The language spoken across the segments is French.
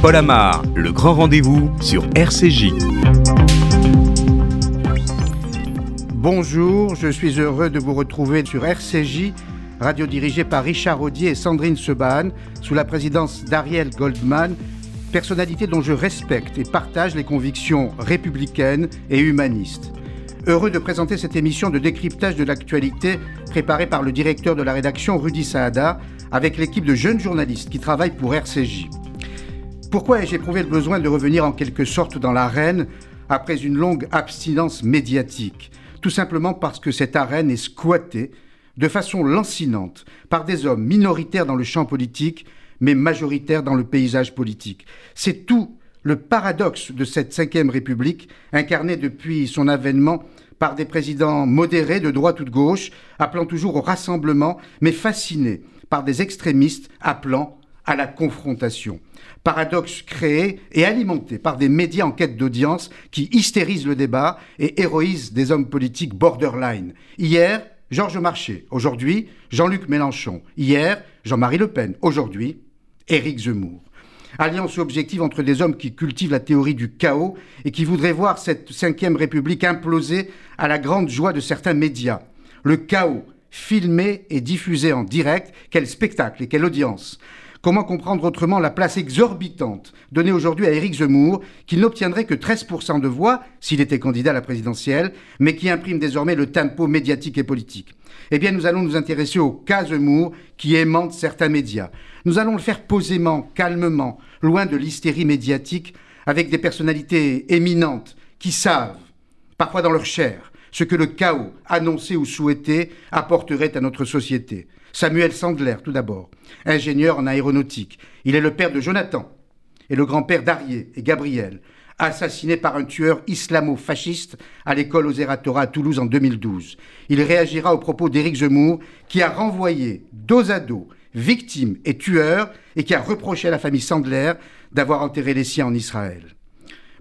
Paul Amar, le grand rendez-vous sur RCJ. Bonjour, je suis heureux de vous retrouver sur RCJ, radio dirigée par Richard Audier et Sandrine Seban, sous la présidence d'Ariel Goldman, personnalité dont je respecte et partage les convictions républicaines et humanistes. Heureux de présenter cette émission de décryptage de l'actualité préparée par le directeur de la rédaction Rudy Saada avec l'équipe de jeunes journalistes qui travaillent pour RCJ. Pourquoi ai-je éprouvé le besoin de revenir en quelque sorte dans l'arène après une longue abstinence médiatique? Tout simplement parce que cette arène est squattée de façon lancinante par des hommes minoritaires dans le champ politique, mais majoritaires dans le paysage politique. C'est tout le paradoxe de cette cinquième République, incarnée depuis son avènement par des présidents modérés de droite ou de gauche, appelant toujours au rassemblement, mais fascinés par des extrémistes appelant à la confrontation. Paradoxe créé et alimenté par des médias en quête d'audience qui hystérisent le débat et héroïsent des hommes politiques borderline. Hier, Georges Marchais. Aujourd'hui, Jean-Luc Mélenchon. Hier, Jean-Marie Le Pen. Aujourd'hui, Éric Zemmour. Alliance objective entre des hommes qui cultivent la théorie du chaos et qui voudraient voir cette cinquième république imploser à la grande joie de certains médias. Le chaos, filmé et diffusé en direct, quel spectacle et quelle audience. Comment comprendre autrement la place exorbitante donnée aujourd'hui à Éric Zemmour, qui n'obtiendrait que 13% de voix s'il était candidat à la présidentielle, mais qui imprime désormais le tempo médiatique et politique? Eh bien, nous allons nous intéresser au cas Zemmour qui aimante certains médias. Nous allons le faire posément, calmement, loin de l'hystérie médiatique, avec des personnalités éminentes qui savent, parfois dans leur chair, ce que le chaos, annoncé ou souhaité, apporterait à notre société. Samuel Sandler, tout d'abord, ingénieur en aéronautique. Il est le père de Jonathan et le grand-père d'Arié et Gabriel, assassiné par un tueur islamo-fasciste à l'école aux Eratora à Toulouse en 2012. Il réagira aux propos d'Éric Zemmour, qui a renvoyé dos à dos victime et tueur et qui a reproché à la famille Sandler d'avoir enterré les siens en Israël.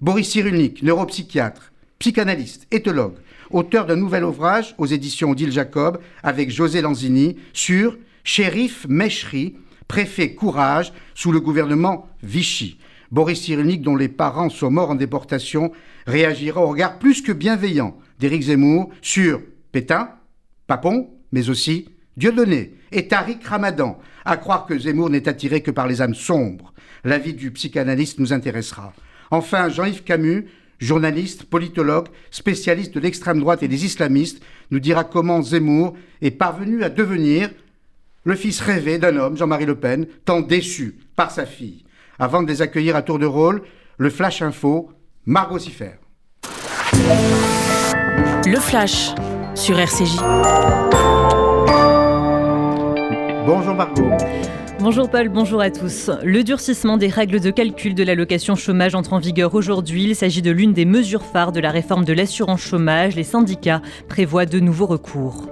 Boris Cyrulnik, neuropsychiatre, psychanalyste, éthologue, auteur d'un nouvel ouvrage aux éditions Odile Jacob avec José Lanzini sur Shérif Meshri, préfet Courage sous le gouvernement Vichy. Boris Cyrulnik, dont les parents sont morts en déportation, réagira au regard plus que bienveillant d'Éric Zemmour sur Pétain, Papon, mais aussi Dieudonné et Tariq Ramadan, à croire que Zemmour n'est attiré que par les âmes sombres. L'avis du psychanalyste nous intéressera. Enfin, Jean-Yves Camus journaliste, politologue, spécialiste de l'extrême droite et des islamistes, nous dira comment Zemmour est parvenu à devenir le fils rêvé d'un homme, Jean-Marie Le Pen, tant déçu par sa fille. Avant de les accueillir à tour de rôle, le Flash Info, Margot Siffer. Le Flash sur RCJ. Bonjour Margot. Bonjour Paul, bonjour à tous. Le durcissement des règles de calcul de l'allocation chômage entre en vigueur aujourd'hui. Il s'agit de l'une des mesures phares de la réforme de l'assurance chômage. Les syndicats prévoient de nouveaux recours.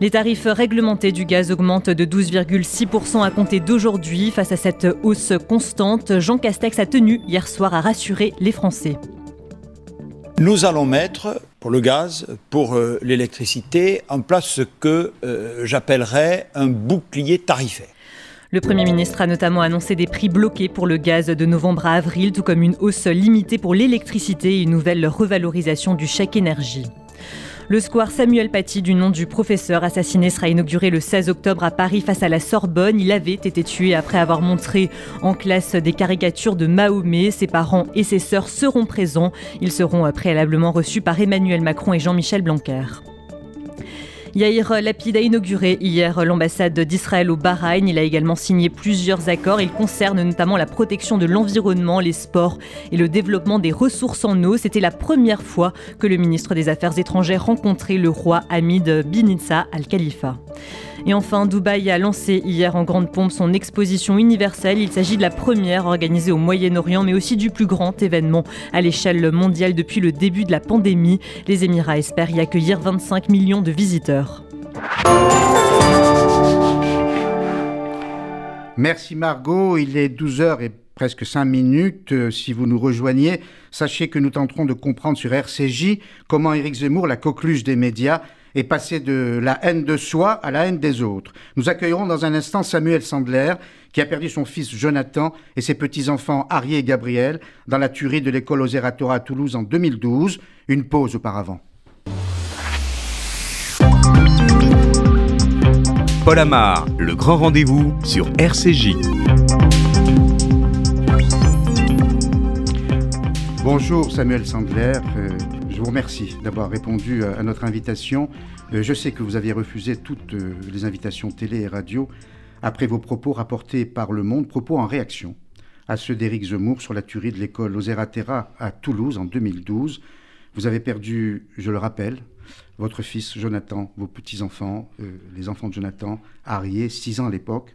Les tarifs réglementés du gaz augmentent de 12,6% à compter d'aujourd'hui. Face à cette hausse constante, Jean Castex a tenu hier soir à rassurer les Français. Nous allons mettre pour le gaz, pour euh, l'électricité, en place ce que euh, j'appellerais un bouclier tarifaire. Le Premier ministre a notamment annoncé des prix bloqués pour le gaz de novembre à avril, tout comme une hausse limitée pour l'électricité et une nouvelle revalorisation du chèque énergie. Le square Samuel Paty, du nom du professeur assassiné, sera inauguré le 16 octobre à Paris face à la Sorbonne. Il avait été tué après avoir montré en classe des caricatures de Mahomet. Ses parents et ses sœurs seront présents. Ils seront préalablement reçus par Emmanuel Macron et Jean-Michel Blanquer. Yair Lapid a inauguré hier l'ambassade d'Israël au Bahreïn. Il a également signé plusieurs accords. Ils concernent notamment la protection de l'environnement, les sports et le développement des ressources en eau. C'était la première fois que le ministre des Affaires étrangères rencontrait le roi Hamid bin Al Khalifa. Et enfin, Dubaï a lancé hier en grande pompe son exposition universelle. Il s'agit de la première organisée au Moyen-Orient, mais aussi du plus grand événement à l'échelle mondiale depuis le début de la pandémie. Les Émirats espèrent y accueillir 25 millions de visiteurs. Merci Margot, il est 12h et presque 5 minutes. Euh, si vous nous rejoignez, sachez que nous tenterons de comprendre sur RCJ comment Éric Zemmour, la coqueluche des médias, et passer de la haine de soi à la haine des autres. Nous accueillerons dans un instant Samuel Sandler, qui a perdu son fils Jonathan et ses petits-enfants Harry et Gabriel dans la tuerie de l'école Oseratora à Toulouse en 2012. Une pause auparavant. Paul Amar, le grand rendez-vous sur RCJ. Bonjour Samuel Sandler, euh, je vous remercie d'avoir répondu à notre invitation. Euh, je sais que vous aviez refusé toutes euh, les invitations télé et radio après vos propos rapportés par Le Monde, propos en réaction à ceux d'Éric Zemmour sur la tuerie de l'école Terra à Toulouse en 2012. Vous avez perdu, je le rappelle, votre fils Jonathan, vos petits-enfants, les enfants de Jonathan, Arié, 6 ans à l'époque,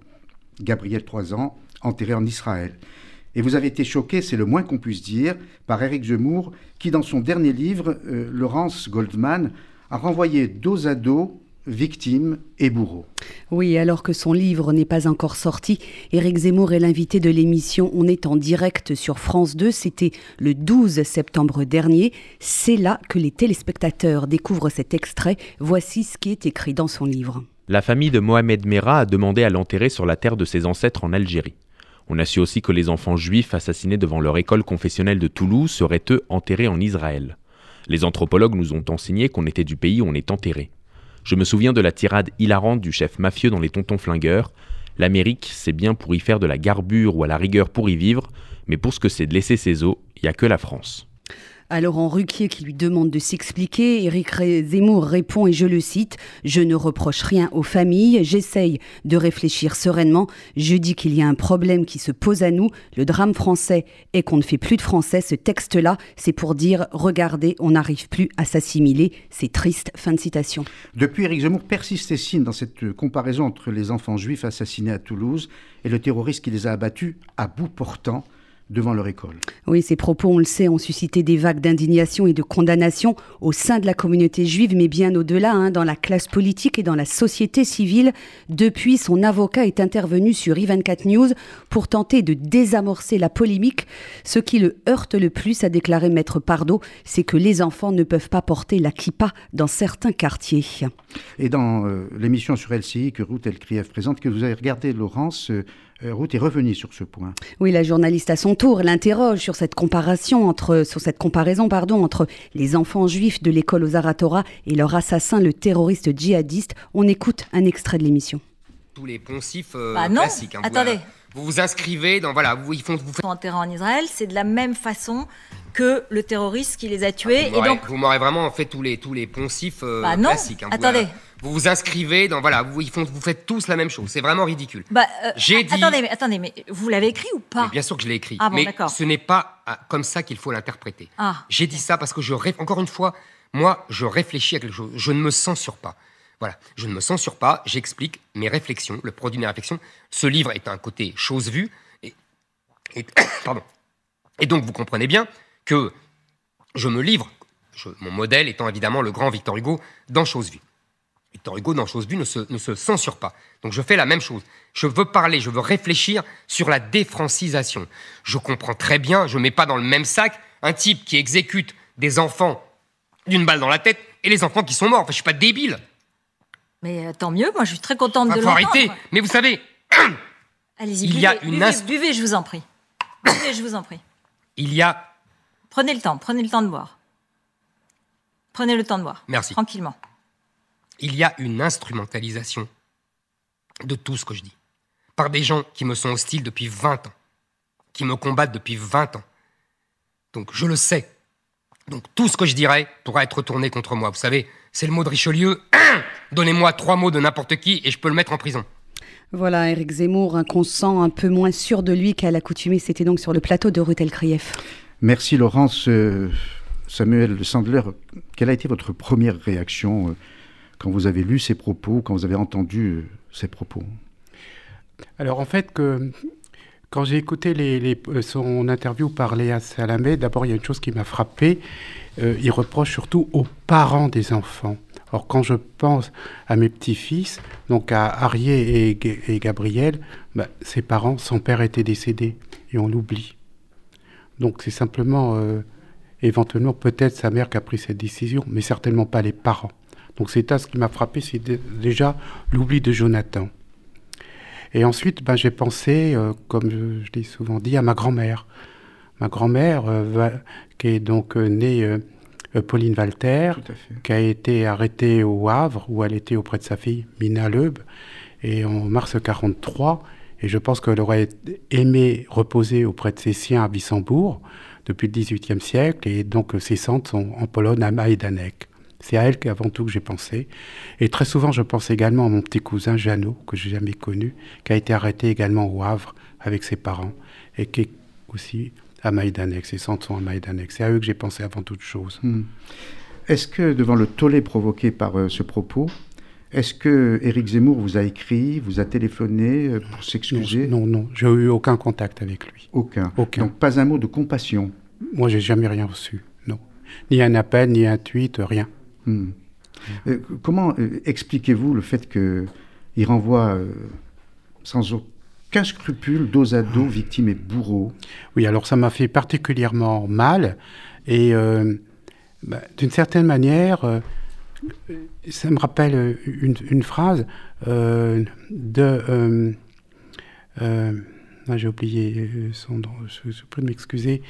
Gabriel, 3 ans, enterrés en Israël. Et vous avez été choqué, c'est le moins qu'on puisse dire, par Éric Zemmour, qui dans son dernier livre, euh, Laurence Goldman, a renvoyé dos à dos victimes et bourreaux. Oui, alors que son livre n'est pas encore sorti, Éric Zemmour est l'invité de l'émission On est en direct sur France 2. C'était le 12 septembre dernier. C'est là que les téléspectateurs découvrent cet extrait. Voici ce qui est écrit dans son livre. La famille de Mohamed Merah a demandé à l'enterrer sur la terre de ses ancêtres en Algérie. On a su aussi que les enfants juifs assassinés devant leur école confessionnelle de Toulouse seraient eux enterrés en Israël. Les anthropologues nous ont enseigné qu'on était du pays où on est enterré. Je me souviens de la tirade hilarante du chef mafieux dans Les Tontons Flingueurs. L'Amérique, c'est bien pour y faire de la garbure ou à la rigueur pour y vivre, mais pour ce que c'est de laisser ses os, il n'y a que la France. À Laurent Ruquier qui lui demande de s'expliquer, Éric Zemmour répond, et je le cite, Je ne reproche rien aux familles, j'essaye de réfléchir sereinement, je dis qu'il y a un problème qui se pose à nous, le drame français est qu'on ne fait plus de français, ce texte-là, c'est pour dire, regardez, on n'arrive plus à s'assimiler, c'est triste, fin de citation. Depuis, Éric Zemmour persiste et signe dans cette comparaison entre les enfants juifs assassinés à Toulouse et le terroriste qui les a abattus à bout portant devant leur école. Oui, ces propos, on le sait, ont suscité des vagues d'indignation et de condamnation au sein de la communauté juive, mais bien au-delà, hein, dans la classe politique et dans la société civile. Depuis, son avocat est intervenu sur i24 News pour tenter de désamorcer la polémique. Ce qui le heurte le plus, a déclaré Maître Pardo, c'est que les enfants ne peuvent pas porter la kippa dans certains quartiers. Et dans euh, l'émission sur LCI que Ruth Elkrief présente, que vous avez regardé, Laurence, euh, Ruth est revenue sur ce point. Oui, la journaliste à son tour l'interroge sur cette comparaison entre, sur cette comparaison pardon, entre les enfants juifs de l'école aux Aratora et leur assassin, le terroriste djihadiste. On écoute un extrait de l'émission. Tous les poncifs euh, bah non. classiques. Hein, Attendez. Vous, vous inscrivez dans voilà, vous ils font vous faites enterrés en Israël, c'est de la même façon que le terroriste qui les a tués. Ah, vous et donc vous m'aurez vraiment fait tous les tous les poncifs euh, bah non. classiques. Hein, vous, Attendez. Vous vous inscrivez dans voilà, vous ils font vous faites tous la même chose. C'est vraiment ridicule. Bah, euh, J'ai dit- Attendez, mais attendez, mais vous l'avez écrit ou pas? Mais bien sûr que je l'ai écrit. Ah bon, mais ce n'est pas ah, comme ça qu'il faut l'interpréter. Ah. J'ai dit ça parce que je ré- encore une fois, moi, je réfléchis à quelque chose. Je ne me censure pas. Voilà, je ne me censure pas. J'explique mes réflexions, le produit de mes réflexions. Ce livre est un côté chose vue. Et, et- pardon. Et donc, vous comprenez bien que je me livre. je- mon modèle étant évidemment le grand Victor Hugo dans chose vue. Victor Hugo, dans Chose Vue, ne se, ne se censure pas. Donc je fais la même chose. Je veux parler, je veux réfléchir sur la défrancisation. Je comprends très bien, je ne mets pas dans le même sac un type qui exécute des enfants d'une balle dans la tête et les enfants qui sont morts. Enfin, je suis pas débile. Mais euh, tant mieux, moi je suis très contente Enfin, de faut l'entendre. arrêter. Mais vous savez, Allez-y, Il buvez, y a une buvez, buvez, je vous en prie. Buvez, je vous en prie. il y a... Prenez le temps, prenez le temps de boire. Prenez le temps de boire. Merci. Tranquillement. Il y a une instrumentalisation de tout ce que je dis. Par des gens qui me sont hostiles depuis 20 ans, qui me combattent depuis 20 ans. Donc je le sais. Donc tout ce que je dirais pourra être retourné contre moi. Vous savez, c'est le mot de Richelieu. Donnez-moi trois mots de n'importe qui et je peux le mettre en prison. Voilà, Éric Zemmour, un qu'on sent un peu moins sûr de lui qu'à l'accoutumée. C'était donc sur le plateau de Ruth Elkrief. Merci Laurence. Euh, Samuel Sandler, quelle a été votre première réaction euh, quand vous avez lu ces propos, quand vous avez entendu euh, ces propos Alors en fait, que, quand j'ai écouté euh, son interview par Léa Salamé, d'abord il y a une chose qui m'a frappé. Euh, il reproche surtout aux parents des enfants. Or quand je pense à mes petits-fils, donc à Arié et Gabriel, bah, ses parents, son père était décédé et on l'oublie. Donc c'est simplement, euh, éventuellement peut-être sa mère qui a pris cette décision, mais certainement pas les parents. Donc c'est ça ce qui m'a frappé, c'est déjà l'oubli de Jonathan. Et ensuite, ben, j'ai pensé, euh, comme je, l'ai souvent dit, à ma grand-mère. Ma grand-mère, euh, qui est donc euh, née Pauline Walter, qui a été arrêtée au Havre, où elle était auprès de sa fille Mina Leub, et en mars 43. Et je pense qu'elle aurait aimé reposer auprès de ses siens à Wissembourg depuis le XVIIIe siècle, et donc ses centres sont en Pologne à Majdanek. C'est à elle qu'avant tout que j'ai pensé. Et très souvent, je pense également à mon petit cousin Jeannot, que je n'ai jamais connu, qui a été arrêté également au Havre avec ses parents, et qui est aussi à. Ses centres sont à Maïdanek. C'est à eux que j'ai pensé avant toute chose. Hmm. Est-ce que, devant le tollé provoqué par euh, ce propos, est-ce que Éric Zemmour vous a écrit, vous a téléphoné euh, pour s'excuser Non, non, j'ai eu aucun contact avec lui. Aucun. Aucun. Donc pas un mot de compassion. Moi, j'ai jamais rien reçu. Non, ni un appel, ni un tweet, rien. Hmm. Euh, comment euh, expliquez-vous le fait qu'il renvoie sans aucun scrupule, dos à dos, victime et bourreau? Oui, alors ça m'a fait particulièrement mal. Et bah, d'une certaine manière ça me rappelle euh, une, phrase euh, de. Euh, j'ai oublié son nom, je, je prie de m'excuser.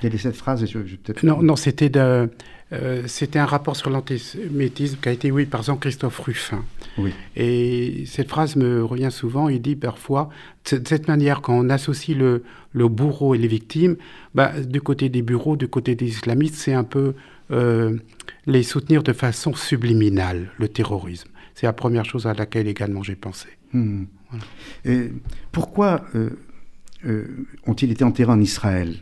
Quelle est cette phrase Non, non c'était de, euh, c'était un rapport sur l'antisémitisme qui a été, oui, par Jean-Christophe Ruffin. Oui. Et cette phrase me revient souvent. Il dit parfois, de cette manière, quand on associe le, le bourreau et les victimes, bah, du côté des bureaux, du côté des islamistes, c'est un peu euh, les soutenir de façon subliminale, le terrorisme. C'est la première chose à laquelle également j'ai pensé. Hmm. Et pourquoi euh, euh, ont-ils été enterrés en Israël?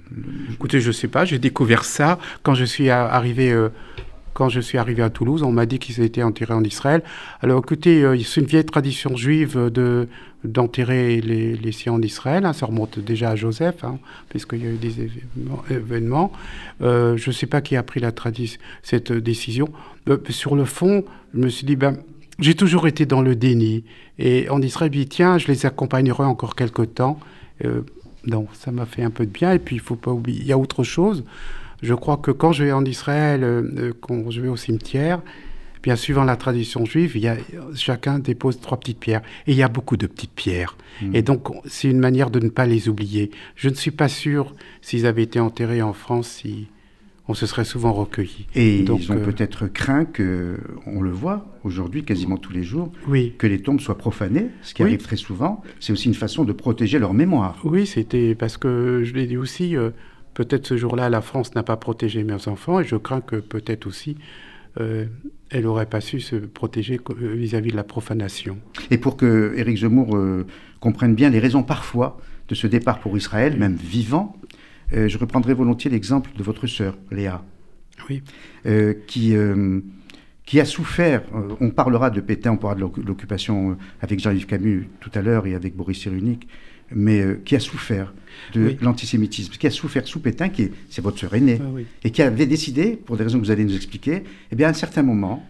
Écoutez, je ne sais pas, j'ai découvert ça quand je suis arrivé. Euh, quand je suis arrivé à Toulouse, on m'a dit qu'ils étaient enterrés en Israël. Alors écoutez, euh, c'est une vieille tradition juive de, d'enterrer les, siens en Israël. Hein. ça remonte déjà à Joseph, hein, puisqu'il y a eu des événements. je ne sais pas qui a pris cette décision. sur le fond, je me suis dit, ben, j'ai toujours été dans le déni. Et en Israël, je dit, tiens, je les accompagnerai encore quelque temps. Euh, donc ça m'a fait un peu de bien. Et puis il faut pas oublier, il y a autre chose. Je crois que quand je vais en Israël, euh, euh, quand je vais au cimetière, bien suivant la tradition juive, il y a, chacun dépose trois petites pierres. Et il y a beaucoup de petites pierres. Mmh. Et donc c'est une manière de ne pas les oublier. Je ne suis pas sûr s'ils avaient été enterrés en France, si on se serait souvent recueilli. Et ils ont euh, peut-être craint que, on le voit aujourd'hui quasiment tous les jours, oui. que les tombes soient profanées, ce qui arrive très souvent. C'est aussi une façon de protéger leur mémoire. Oui, c'était parce que je l'ai dit aussi, euh, peut-être ce jour-là, la France n'a pas protégé mes enfants, et je crains que peut-être aussi euh, elle n'aurait pas su se protéger vis-à-vis de la profanation. Et pour que Éric Zemmour comprenne bien les raisons parfois de ce départ pour Israël, même vivant, euh, je reprendrai volontiers l'exemple de votre sœur, Léa, oui. Euh, qui, euh, qui a souffert, on parlera de Pétain, on parlera de l'occupation avec Jean-Yves Camus tout à l'heure et avec Boris Cyrulnik, mais qui a souffert de l'antisémitisme, qui a souffert sous Pétain, qui c'est votre sœur aînée, ah et qui avait décidé, pour des raisons que vous allez nous expliquer, eh bien à un certain moment,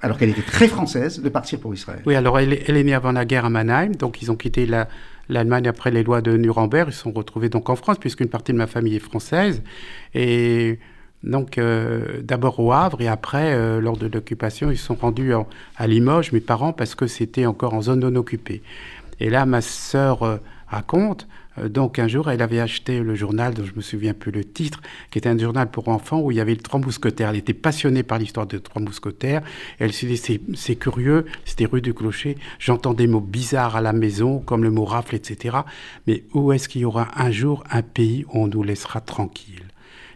alors qu'elle était très française, de partir pour Israël. Oui, alors elle, elle, est née avant la guerre à Mannheim, donc ils ont quitté la, l'Allemagne après les lois de Nuremberg. Ils se sont retrouvés donc en France, puisqu'une partie de ma famille est française. Et donc, euh, d'abord au Havre, et après, euh, lors de l'occupation, ils sont rendus à Limoges, mes parents, parce que c'était encore en zone non occupée. Et là, ma sœur euh, raconte donc un jour, elle avait acheté le journal, dont je me souviens plus le titre, qui était un journal pour enfants où il y avait les Trois Mousquetaires. Elle était passionnée par l'histoire des Trois Mousquetaires. Elle s'est dit, c'est curieux, c'était rue du Clocher. J'entends des mots bizarres à la maison, comme le mot rafle, etc. Mais où est-ce qu'il y aura un jour un pays où on nous laissera tranquille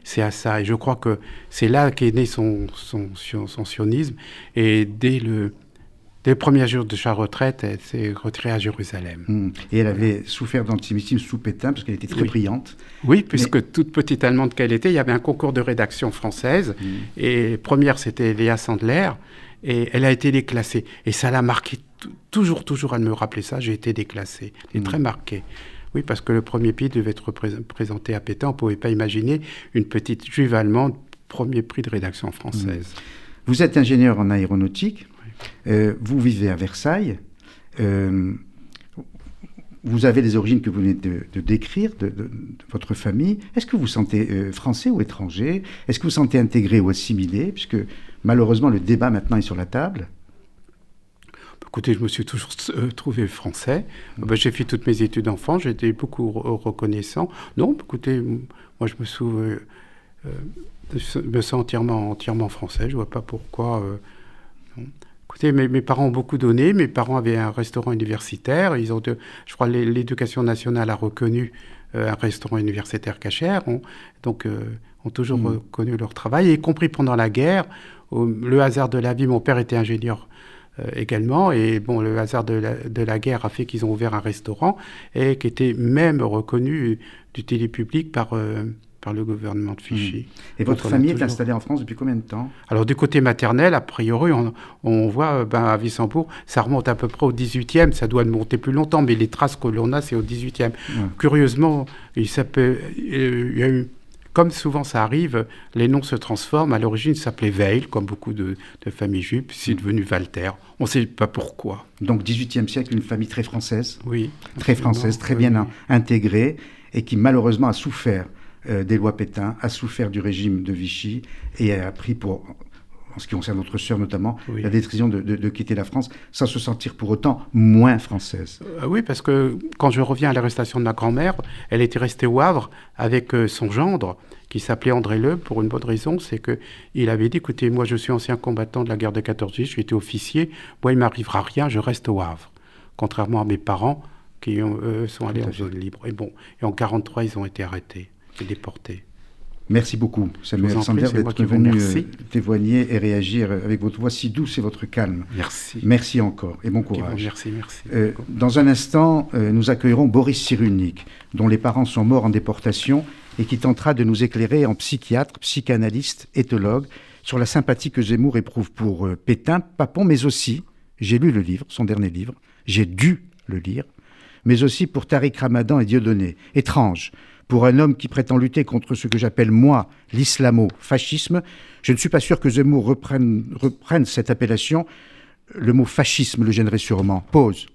c'est à ça. Et je crois que c'est là qu'est né son, son, son, sionisme. Et dès le, Dès le premier jour de sa retraite, elle s'est retirée à Jérusalem. Hmm. Et elle avait souffert d'antisémitisme sous Pétain parce qu'elle était très brillante. Oui, puisque toute petite Allemande qu'elle était, il y avait un concours de rédaction française. Hmm. Et première, c'était Léa Sandler. Et elle a été déclassée. Et ça l'a marqué toujours, toujours à me rappeler ça. J'ai été déclassée. Elle est hmm. très marquée. Oui, parce que le premier prix devait être présenté à Pétain. On ne pouvait pas imaginer une petite juive allemande, premier prix de rédaction française. Vous êtes ingénieur en aéronautique. Euh, vous vivez à Versailles. Euh, vous avez les origines que vous venez de, décrire, de, votre famille. Est-ce que vous sentez euh, français ou étranger? Est-ce que vous sentez intégré ou assimilé? Puisque malheureusement, le débat maintenant est sur la table. Écoutez, je me suis toujours trouvé français. Ben, j'ai fait toutes mes études enfant, j'étais beaucoup reconnaissant. Non, écoutez, moi je me sens entièrement, entièrement français. Je ne vois pas pourquoi. Écoutez, mes, parents ont beaucoup donné. Mes parents avaient un restaurant universitaire. Ils ont, je crois, l'éducation nationale a reconnu euh, un restaurant universitaire cachère. donc, euh, ont toujours mm. reconnu leur travail, y compris pendant la guerre. le hasard de la vie, mon père était ingénieur euh, également. Et bon, le hasard de la, guerre a fait qu'ils ont ouvert un restaurant et qui était même reconnu d'utilité publique par, par le gouvernement de Vichy. Hmm. Et votre famille est installée en France depuis combien de temps? Alors du côté maternel, a priori, on, voit euh, ben, à Wissembourg, ça remonte à peu près au 18e, ça doit monter plus longtemps, mais les traces que l'on a, c'est au 18e. Curieusement, il, euh, il y a eu comme souvent ça arrive, les noms se transforment. À l'origine, ça s'appelait Veil, comme beaucoup de, familles juives, puis c'est devenu Walter. On ne sait pas pourquoi. Donc, 18e siècle, une famille très française. Oui. Très française, très bien intégrée, et qui malheureusement a souffert euh, des lois Pétain, a souffert du régime de Vichy et a pris pour, en ce qui concerne notre sœur notamment, la décision de, quitter la France sans se sentir pour autant moins française. Euh, oui, parce que quand je reviens à l'arrestation de ma grand-mère, elle était restée au Havre avec euh, son gendre qui s'appelait André Le, pour une bonne raison, c'est qu'il avait dit, écoutez, moi je suis ancien combattant de la guerre de 14 juillet, été officier, moi il m'arrivera rien, je reste au Havre. Contrairement à mes parents qui sont allés en zone libre. Et bon, et en 43, ils ont été arrêtés et déportés. Merci beaucoup, Samuel Sander, d'être venu euh, témoigner et réagir avec votre voix si douce et votre calme. Merci. Merci encore et bon courage. merci, merci. Euh, dans un instant, euh, nous accueillerons Boris Cyrulnik, dont les parents sont morts en déportation et qui tentera de nous éclairer en psychiatre, psychanalyste, éthologue, sur la sympathie que Zemmour éprouve pour Pétain, Papon, mais aussi, j'ai lu le livre, son dernier livre, j'ai dû le lire, mais aussi pour Tariq Ramadan et Dieudonné. Étrange pour un homme qui prétend lutter contre ce que j'appelle moi l'islamo-fascisme. Je ne suis pas sûr que Zemmour reprenne, reprenne cette appellation. Le mot fascisme le gênerait sûrement. Pause.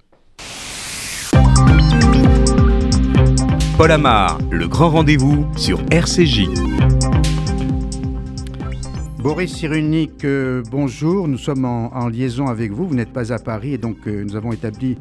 Paul Amar, le grand rendez-vous sur RCJ. Boris Cyrulnik, euh, bonjour. Nous sommes en, liaison avec vous. Vous n'êtes pas à Paris et donc euh, nous avons établi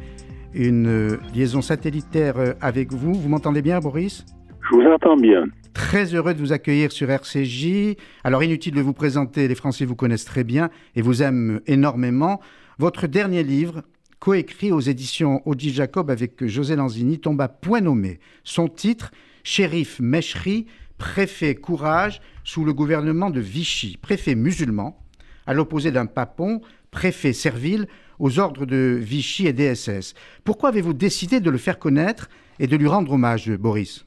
une euh, liaison satellitaire avec vous. Vous m'entendez bien, Boris? Je vous entends bien. Très heureux de vous accueillir sur RCJ. Alors inutile de vous présenter, les Français vous connaissent très bien et vous aiment énormément. Votre dernier livre, coécrit aux éditions Audi Jacob avec José Lanzini, tombe à point nommé. Son titre, Shérif Meshri, préfet courage sous le gouvernement de Vichy, préfet musulman, à l'opposé d'un papon, préfet servile aux ordres de Vichy et DSS. Pourquoi avez-vous décidé de le faire connaître et de lui rendre hommage, Boris?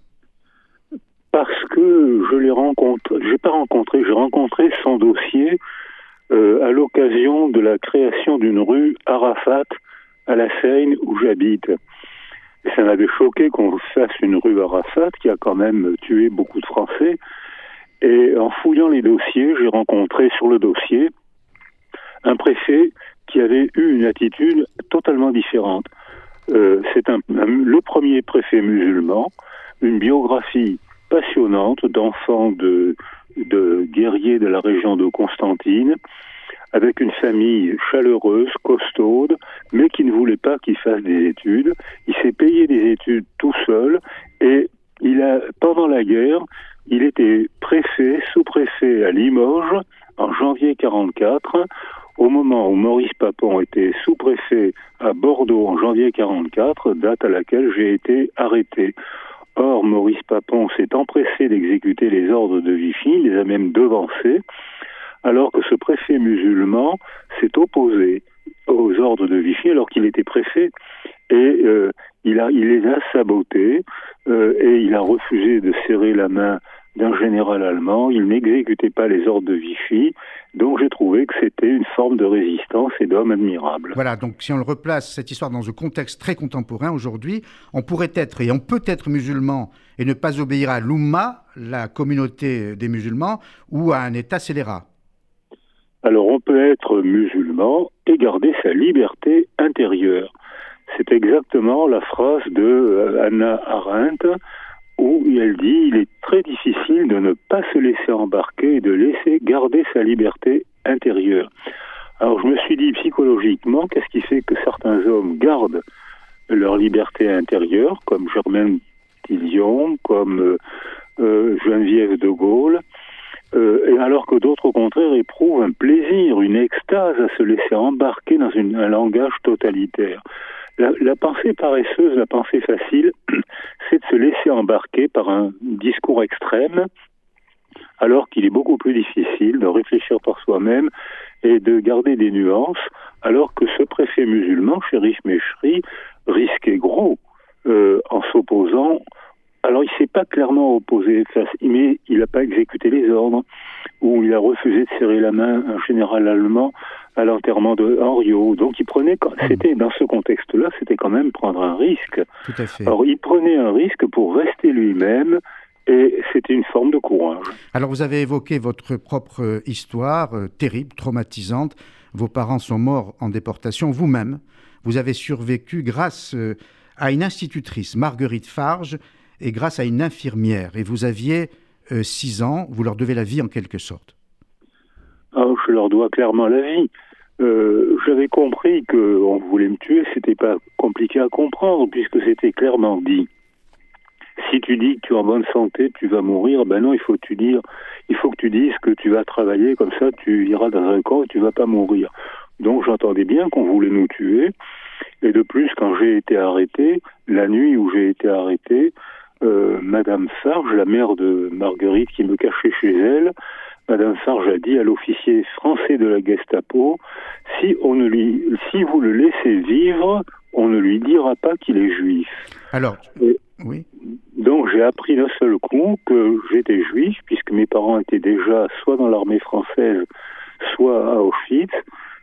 Parce que je l'ai rencontré, j'ai pas rencontré, j'ai rencontré son dossier euh, à l'occasion de la création d'une rue Arafat à la Seine où j'habite. Et ça m'avait choqué qu'on fasse une rue Arafat qui a quand même tué beaucoup de Français. Et en fouillant les dossiers, j'ai rencontré sur le dossier un préfet qui avait eu une attitude totalement différente. Euh, c'est le premier préfet musulman, une biographie passionnante d'enfants de, guerriers de la région de Constantine, avec une famille chaleureuse, costaude, mais qui ne voulait pas qu'il fasse des études. Il s'est payé des études tout seul et il a, pendant la guerre, il était préfet, sous-préfet à Limoges en janvier 44. Au moment où Maurice Papon était sous-préfet à Bordeaux en janvier 44, date à laquelle j'ai été arrêté. Or, Maurice Papon s'est empressé d'exécuter les ordres de Vichy, les a même devancés, alors que ce préfet musulman s'est opposé aux ordres de Vichy alors qu'il était préfet et euh, il, a, il les a sabotés euh, et il a refusé de serrer la main d'un général allemand, il n'exécutait pas les ordres de Vichy, donc j'ai trouvé que c'était une forme de résistance et d'homme admirable. Voilà, donc si on le replace, cette histoire dans un contexte très contemporain aujourd'hui, on pourrait être et on peut être musulman et ne pas obéir à l'Oumma, la communauté des musulmans, ou à un État scélérat. Alors on peut être musulman et garder sa liberté intérieure. c'est exactement la phrase de euh, Anna Arendt où elle dit il est très difficile de ne pas se laisser embarquer et de laisser garder sa liberté intérieure. Alors je me suis dit psychologiquement, qu'est-ce qui fait que certains hommes gardent leur liberté intérieure, comme Germaine Tillion, comme euh, euh, Geneviève de Gaulle, euh, et alors que d'autres au contraire éprouvent un plaisir, une extase à se laisser embarquer dans un langage totalitaire. La, pensée paresseuse, la pensée facile, c'est de se laisser embarquer par un discours extrême, alors qu'il est beaucoup plus difficile de réfléchir par soi-même et de garder des nuances, alors que ce préfet musulman, Shérif Meshri, risquait gros euh, en s'opposant. Alors il s'est pas clairement opposé, mais il n'a pas exécuté les ordres, ou il a refusé de serrer la main à un général allemand à l'enterrement de Henriot. Donc il prenait, c'était dans ce contexte-là, c'était quand même prendre un risque. Tout à fait. Alors il prenait un risque pour rester lui-même et c'était une forme de courage. Alors vous avez évoqué votre propre histoire euh, terrible, traumatisante. Vos parents sont morts en déportation. Vous-même, vous avez survécu grâce euh, à une institutrice, Marguerite Farge, et grâce à une infirmière. Et vous aviez 6 euh, ans, vous leur devez la vie en quelque sorte. Oh, je leur dois clairement la vie. Euh, J'avais compris qu'on voulait me tuer, c'était pas compliqué à comprendre puisque c'était clairement dit si tu dis que tu es en bonne santé, tu vas mourir, ben non, il faut que tu dises que tu vas travailler, comme ça tu iras dans un camp et tu vas pas mourir. Donc j'entendais bien qu'on voulait nous tuer. Et de plus, quand j'ai été arrêté, la nuit où j'ai été arrêté, euh, Madame Farge, la mère de Marguerite qui me cachait chez elle, Madame Farge a dit à l'officier français de la Gestapo, si on ne lui, si vous le laissez vivre, on ne lui dira pas qu'il est juif. Alors, oui. Donc j'ai appris d'un seul coup que j'étais juif, puisque mes parents étaient déjà soit dans l'armée française, soit à Auschwitz,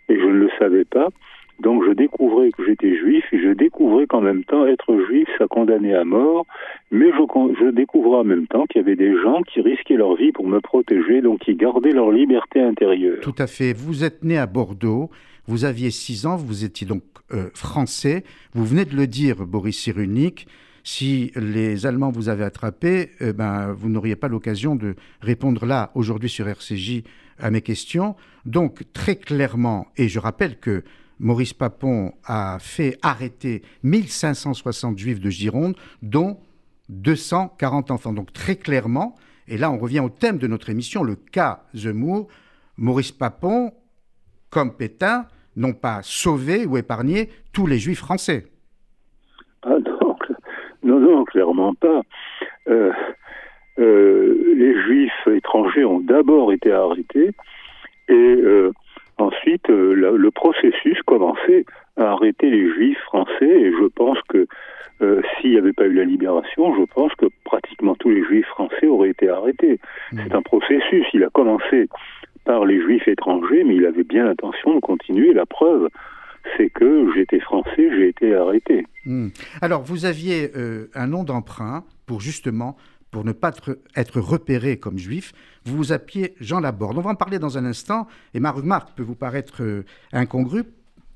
et je ne le savais pas. Donc je découvrais que j'étais juif et je découvrais qu'en même temps être juif ça condamnait à mort, mais je, je découvrais en même temps qu'il y avait des gens qui risquaient leur vie pour me protéger, donc qui gardaient leur liberté intérieure. Tout à fait. Vous êtes né à Bordeaux, vous aviez 6 ans, vous étiez donc euh, français. Vous venez de le dire, Boris Cyrulnik, si les Allemands vous avaient attrapé, eh ben, vous n'auriez pas l'occasion de répondre là, aujourd'hui sur RCJ, à mes questions. Donc, très clairement, et je rappelle que Maurice Papon a fait arrêter 1560 juifs de Gironde, dont 240 enfants. Donc, très clairement, et là, on revient au thème de notre émission, le cas Zemmour, Maurice Papon, comme Pétain, n'ont pas sauvé ou épargné tous les juifs français. Non, non, clairement pas. Euh, euh, les juifs étrangers ont d'abord été arrêtés et euh, ensuite euh, le, le, processus commençait à arrêter les juifs français et je pense que euh, s'il n'y avait pas eu la libération, je pense que pratiquement tous les juifs français auraient été arrêtés. Mmh. C'est un processus, il a commencé par les juifs étrangers, mais il avait bien l'intention de continuer. La preuve, c'est que j'étais français, j'ai été arrêté. Mmh. Alors, vous aviez euh, un nom d'emprunt pour justement, pour ne pas être, repéré comme juif, vous vous appuyez Jean Laborde. On va en parler dans un instant, et ma remarque peut vous paraître euh, incongrue,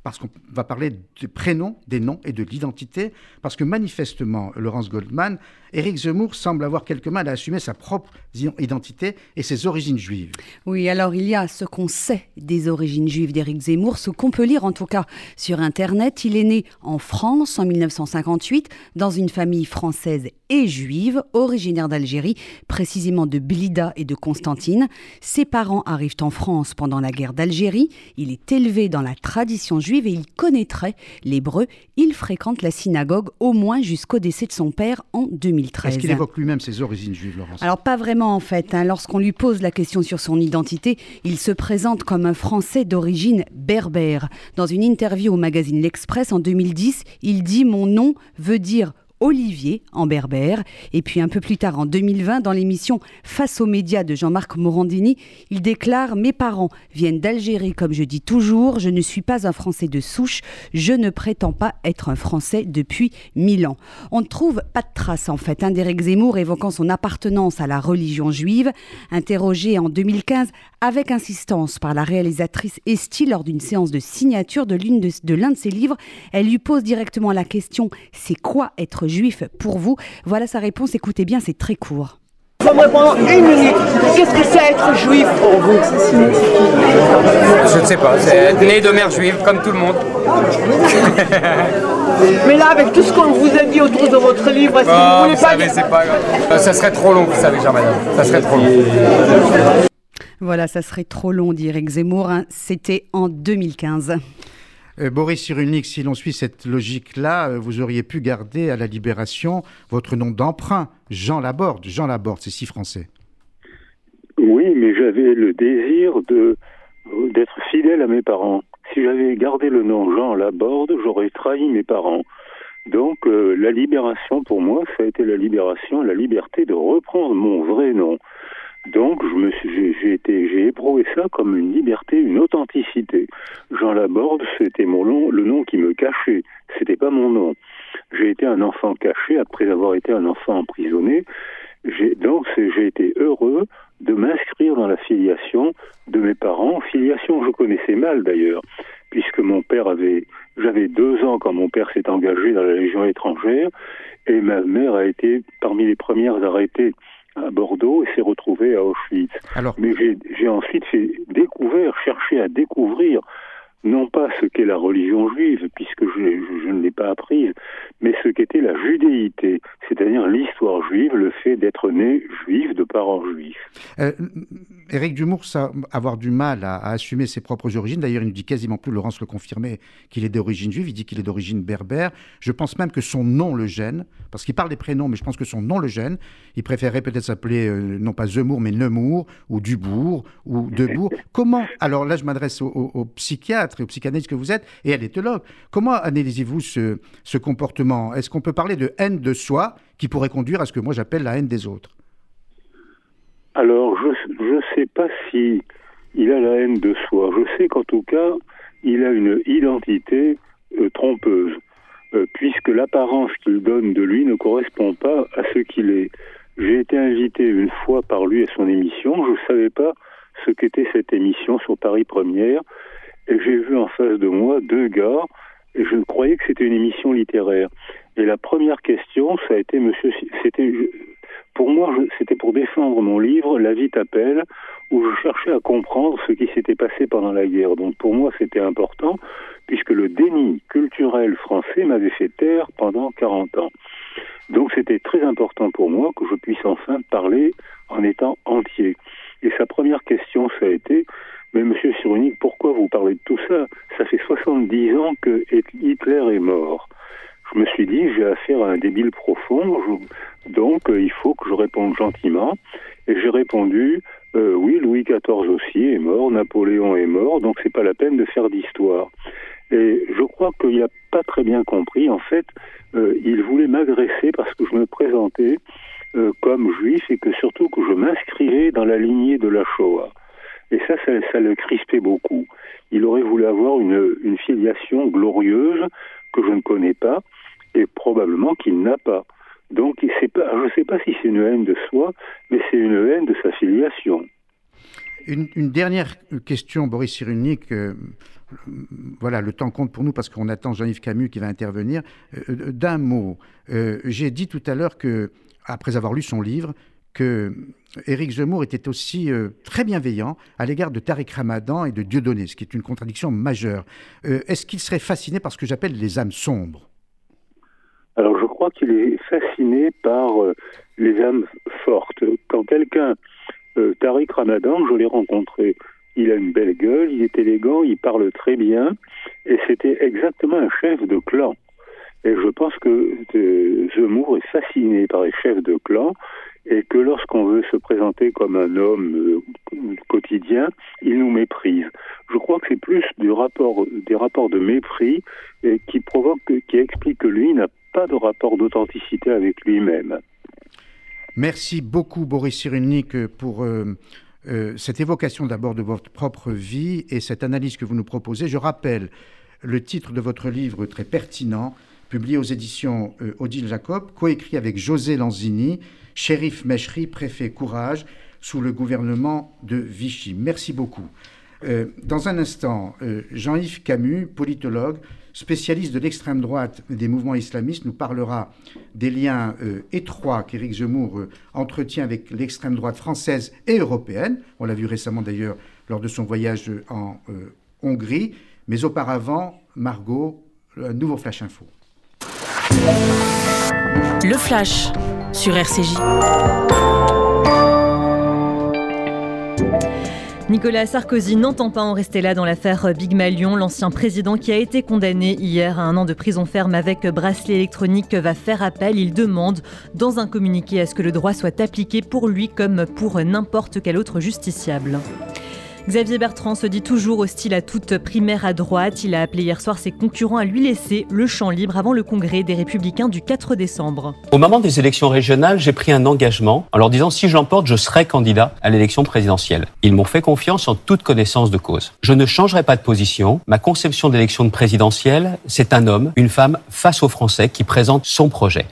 parce qu'on va parler du prénom, des noms et de l'identité, parce que manifestement, Laurence Goldman, Éric Zemmour semble avoir quelque mal à assumer sa propre identité et ses origines juives. Oui, alors il y a ce qu'on sait des origines juives d'Éric Zemmour, ce qu'on peut lire en tout cas sur Internet. Il est né en France en 1958 dans une famille française et juive, originaire d'Algérie, précisément de Blida et de Constantine. Ses parents arrivent en France pendant la guerre d'Algérie. Il est élevé dans la tradition juive et il connaîtrait l'hébreu. Il fréquente la synagogue au moins jusqu'au décès de son père en 2000. Est-ce qu'il évoque lui-même ses origines juives, Laurence? Alors pas vraiment en fait. Hein. Lorsqu'on lui pose la question sur son identité, il se présente comme un Français d'origine berbère. Dans une interview au magazine L'Express en 2010, il dit ⁇ Mon nom veut dire Olivier en berbère. Et puis un peu plus tard, en 2020, dans l'émission Face aux médias de Jean-Marc Morandini, il déclare Mes parents viennent d'Algérie, comme je dis toujours. Je ne suis pas un Français de souche. Je ne prétends pas être un Français depuis mille ans. On ne trouve pas de traces, en fait, hein, d'Éric Zemmour évoquant son appartenance à la religion juive. Interrogé en 2015 avec insistance par la réalisatrice Esti lors d'une séance de signature de l'un de, de, de ses livres, elle lui pose directement la question C'est quoi être juif pour vous Voilà sa réponse, écoutez bien, c'est très court. Une minute, qu'est-ce que c'est être juif pour vous? Je ne sais pas, c'est être né de mère juive comme tout le monde. Mais là, avec tout ce qu'on vous a dit autour de votre livre, est-ce que Oh, vous voulez vous pas savez, c'est pas grave. Ça serait trop long, vous savez, Jean-Madame. Ça serait trop long. Voilà, ça serait trop long, dit Eric Zemmour. hein. C'était en 2015. Euh, Boris Cyrulnik, si l'on suit cette logique-là, euh, vous auriez pu garder à la Libération votre nom d'emprunt, Jean Laborde. Jean Laborde, c'est si français. Oui, mais j'avais le désir de d'être fidèle à mes parents. Si j'avais gardé le nom Jean Laborde, j'aurais trahi mes parents. Donc euh, la libération pour moi, ça a été la libération, la liberté de reprendre mon vrai nom. Donc j'ai, été, j'ai éprouvé ça comme une liberté, une authenticité. Jean Laborde, c'était mon nom, le nom qui me cachait. C'était pas mon nom. J'ai été un enfant caché après avoir été un enfant emprisonné. Donc j'ai été heureux de m'inscrire dans la filiation de mes parents, filiation je connaissais mal d'ailleurs, puisque mon père avait, j'avais deux ans quand mon père s'est engagé dans la Légion étrangère, et ma mère a été parmi les premières arrêtées à Bordeaux et s'est retrouvée à Auschwitz. Alors, Mais j'ai ensuite fait découvert, cherché à découvrir non pas ce qu'est la religion juive, puisque je, je- je ne l'ai pas apprise, mais ce qu'était la judéité, c'est-à-dire l'histoire juive, le fait d'être né juif de parents juifs. Euh, Éric Dumour, ça, avoir du mal à, à assumer ses propres origines. D'ailleurs, il ne dit quasiment plus, Laurence le confirmait, qu'il est d'origine juive. Il dit qu'il est d'origine berbère. Je pense même que son nom le gêne, parce qu'il parle des prénoms, mais je pense que son nom le gêne. Il préférerait peut-être s'appeler, euh, non pas Zemmour, mais Nemours, ou Dubourg, ou Debourg. Comment, alors là, je m'adresse au, au- au psychiatre et psychanalyste que vous êtes, et à l'éthologue. Comment analysez-vous ce, ce comportement? Est-ce qu'on peut parler de haine de soi qui pourrait conduire à ce que moi j'appelle la haine des autres? Alors, je ne sais pas si il a la haine de soi. Je sais qu'en tout cas, il a une identité euh, trompeuse, euh, puisque l'apparence qu'il donne de lui ne correspond pas à ce qu'il est. J'ai été invité une fois par lui à son émission. Je ne savais pas ce qu'était cette émission sur Paris Première, j'ai vu en face de moi deux gars, et je croyais que c'était une émission littéraire. Et la première question, ça a été Monsieur, Si- c'était pour moi, c'était pour défendre mon livre La vie t'appelle, où je cherchais à comprendre ce qui s'était passé pendant la guerre. Donc pour moi, c'était important, puisque le déni culturel français m'avait fait taire pendant 40 ans. Donc c'était très important pour moi que je puisse enfin parler en étant entier. Et sa première question, ça a été, mais monsieur Cyrulnik, pourquoi vous parlez de tout ça? Ça fait 70 ans que Hitler est mort. Je me suis dit, j'ai affaire à un débile profond, donc euh, il faut que je réponde gentiment. Et j'ai répondu, euh, oui, Louis XIV aussi est mort, Napoléon est mort, donc c'est pas la peine de faire d'histoire. Et je crois qu'il n'a pas très bien compris. En fait, euh, il voulait m'agresser parce que je me présentais comme juif et que surtout que je m'inscrivais dans la lignée de la Shoah. Et ça, ça, le crispait beaucoup. Il aurait voulu avoir une, une filiation glorieuse que je ne connais pas et probablement qu'il n'a pas. Donc, je ne sais pas si c'est une haine de soi, mais c'est une haine de sa filiation. Une, dernière question, Boris Cyrulnik. euh, voilà, le temps compte pour nous parce qu'on attend Jean-Yves Camus qui va intervenir. Euh, D'un mot, euh, j'ai dit tout à l'heure que, après avoir lu son livre, que Éric Zemmour était aussi euh, très bienveillant à l'égard de Tariq Ramadan et de Dieudonné, ce qui est une contradiction majeure. Euh, Est-ce qu'il serait fasciné par ce que j'appelle les âmes sombres? Alors, je crois qu'il est fasciné par euh, les âmes fortes. Quand quelqu'un, Tariq Ramadan, je l'ai rencontré, il a une belle gueule, il est élégant, il parle très bien, et c'était exactement un chef de clan. Et je pense que euh, Zemmour est fasciné par les chefs de clan et que lorsqu'on veut se présenter comme un homme euh, quotidien, il nous méprise. Je crois que c'est plus du rapport, des rapports de mépris et qui provoquent, qui expliquent que lui n'a pas de rapport d'authenticité avec lui-même. Merci beaucoup Boris Cyrulnik pour euh, euh, cette évocation d'abord de votre propre vie et cette analyse que vous nous proposez. Je rappelle le titre de votre livre très pertinent, publié aux éditions euh, Odile Jacob, coécrit avec José Lanzini, shérif Mèchery, préfet Courage, sous le gouvernement de Vichy. Merci beaucoup. Euh, dans un instant, euh, Jean-Yves Camus, politologue, spécialiste de l'extrême droite des mouvements islamistes, nous parlera des liens étroits qu'Éric Zemmour entretient avec l'extrême droite française et européenne. On l'a vu récemment d'ailleurs lors de son voyage en Hongrie. Mais auparavant, Margot, un nouveau Flash Info. Le Flash sur RCJ. Nicolas Sarkozy n'entend pas en rester là dans l'affaire Big Malion. L'ancien président qui a été condamné hier à un an de prison ferme avec bracelet électronique va faire appel. Il demande dans un communiqué à ce que le droit soit appliqué pour lui comme pour n'importe quel autre justiciable. Xavier Bertrand se dit toujours hostile à toute primaire à droite. Il a appelé hier soir ses concurrents à lui laisser le champ libre avant le congrès des Républicains du 4 décembre. Au moment des élections régionales, j'ai pris un engagement en leur disant si je l'emporte, je serai candidat à l'élection présidentielle. Ils m'ont fait confiance en toute connaissance de cause. Je ne changerai pas de position. Ma conception d'élection présidentielle, c'est un homme, une femme face aux Français qui présente son projet.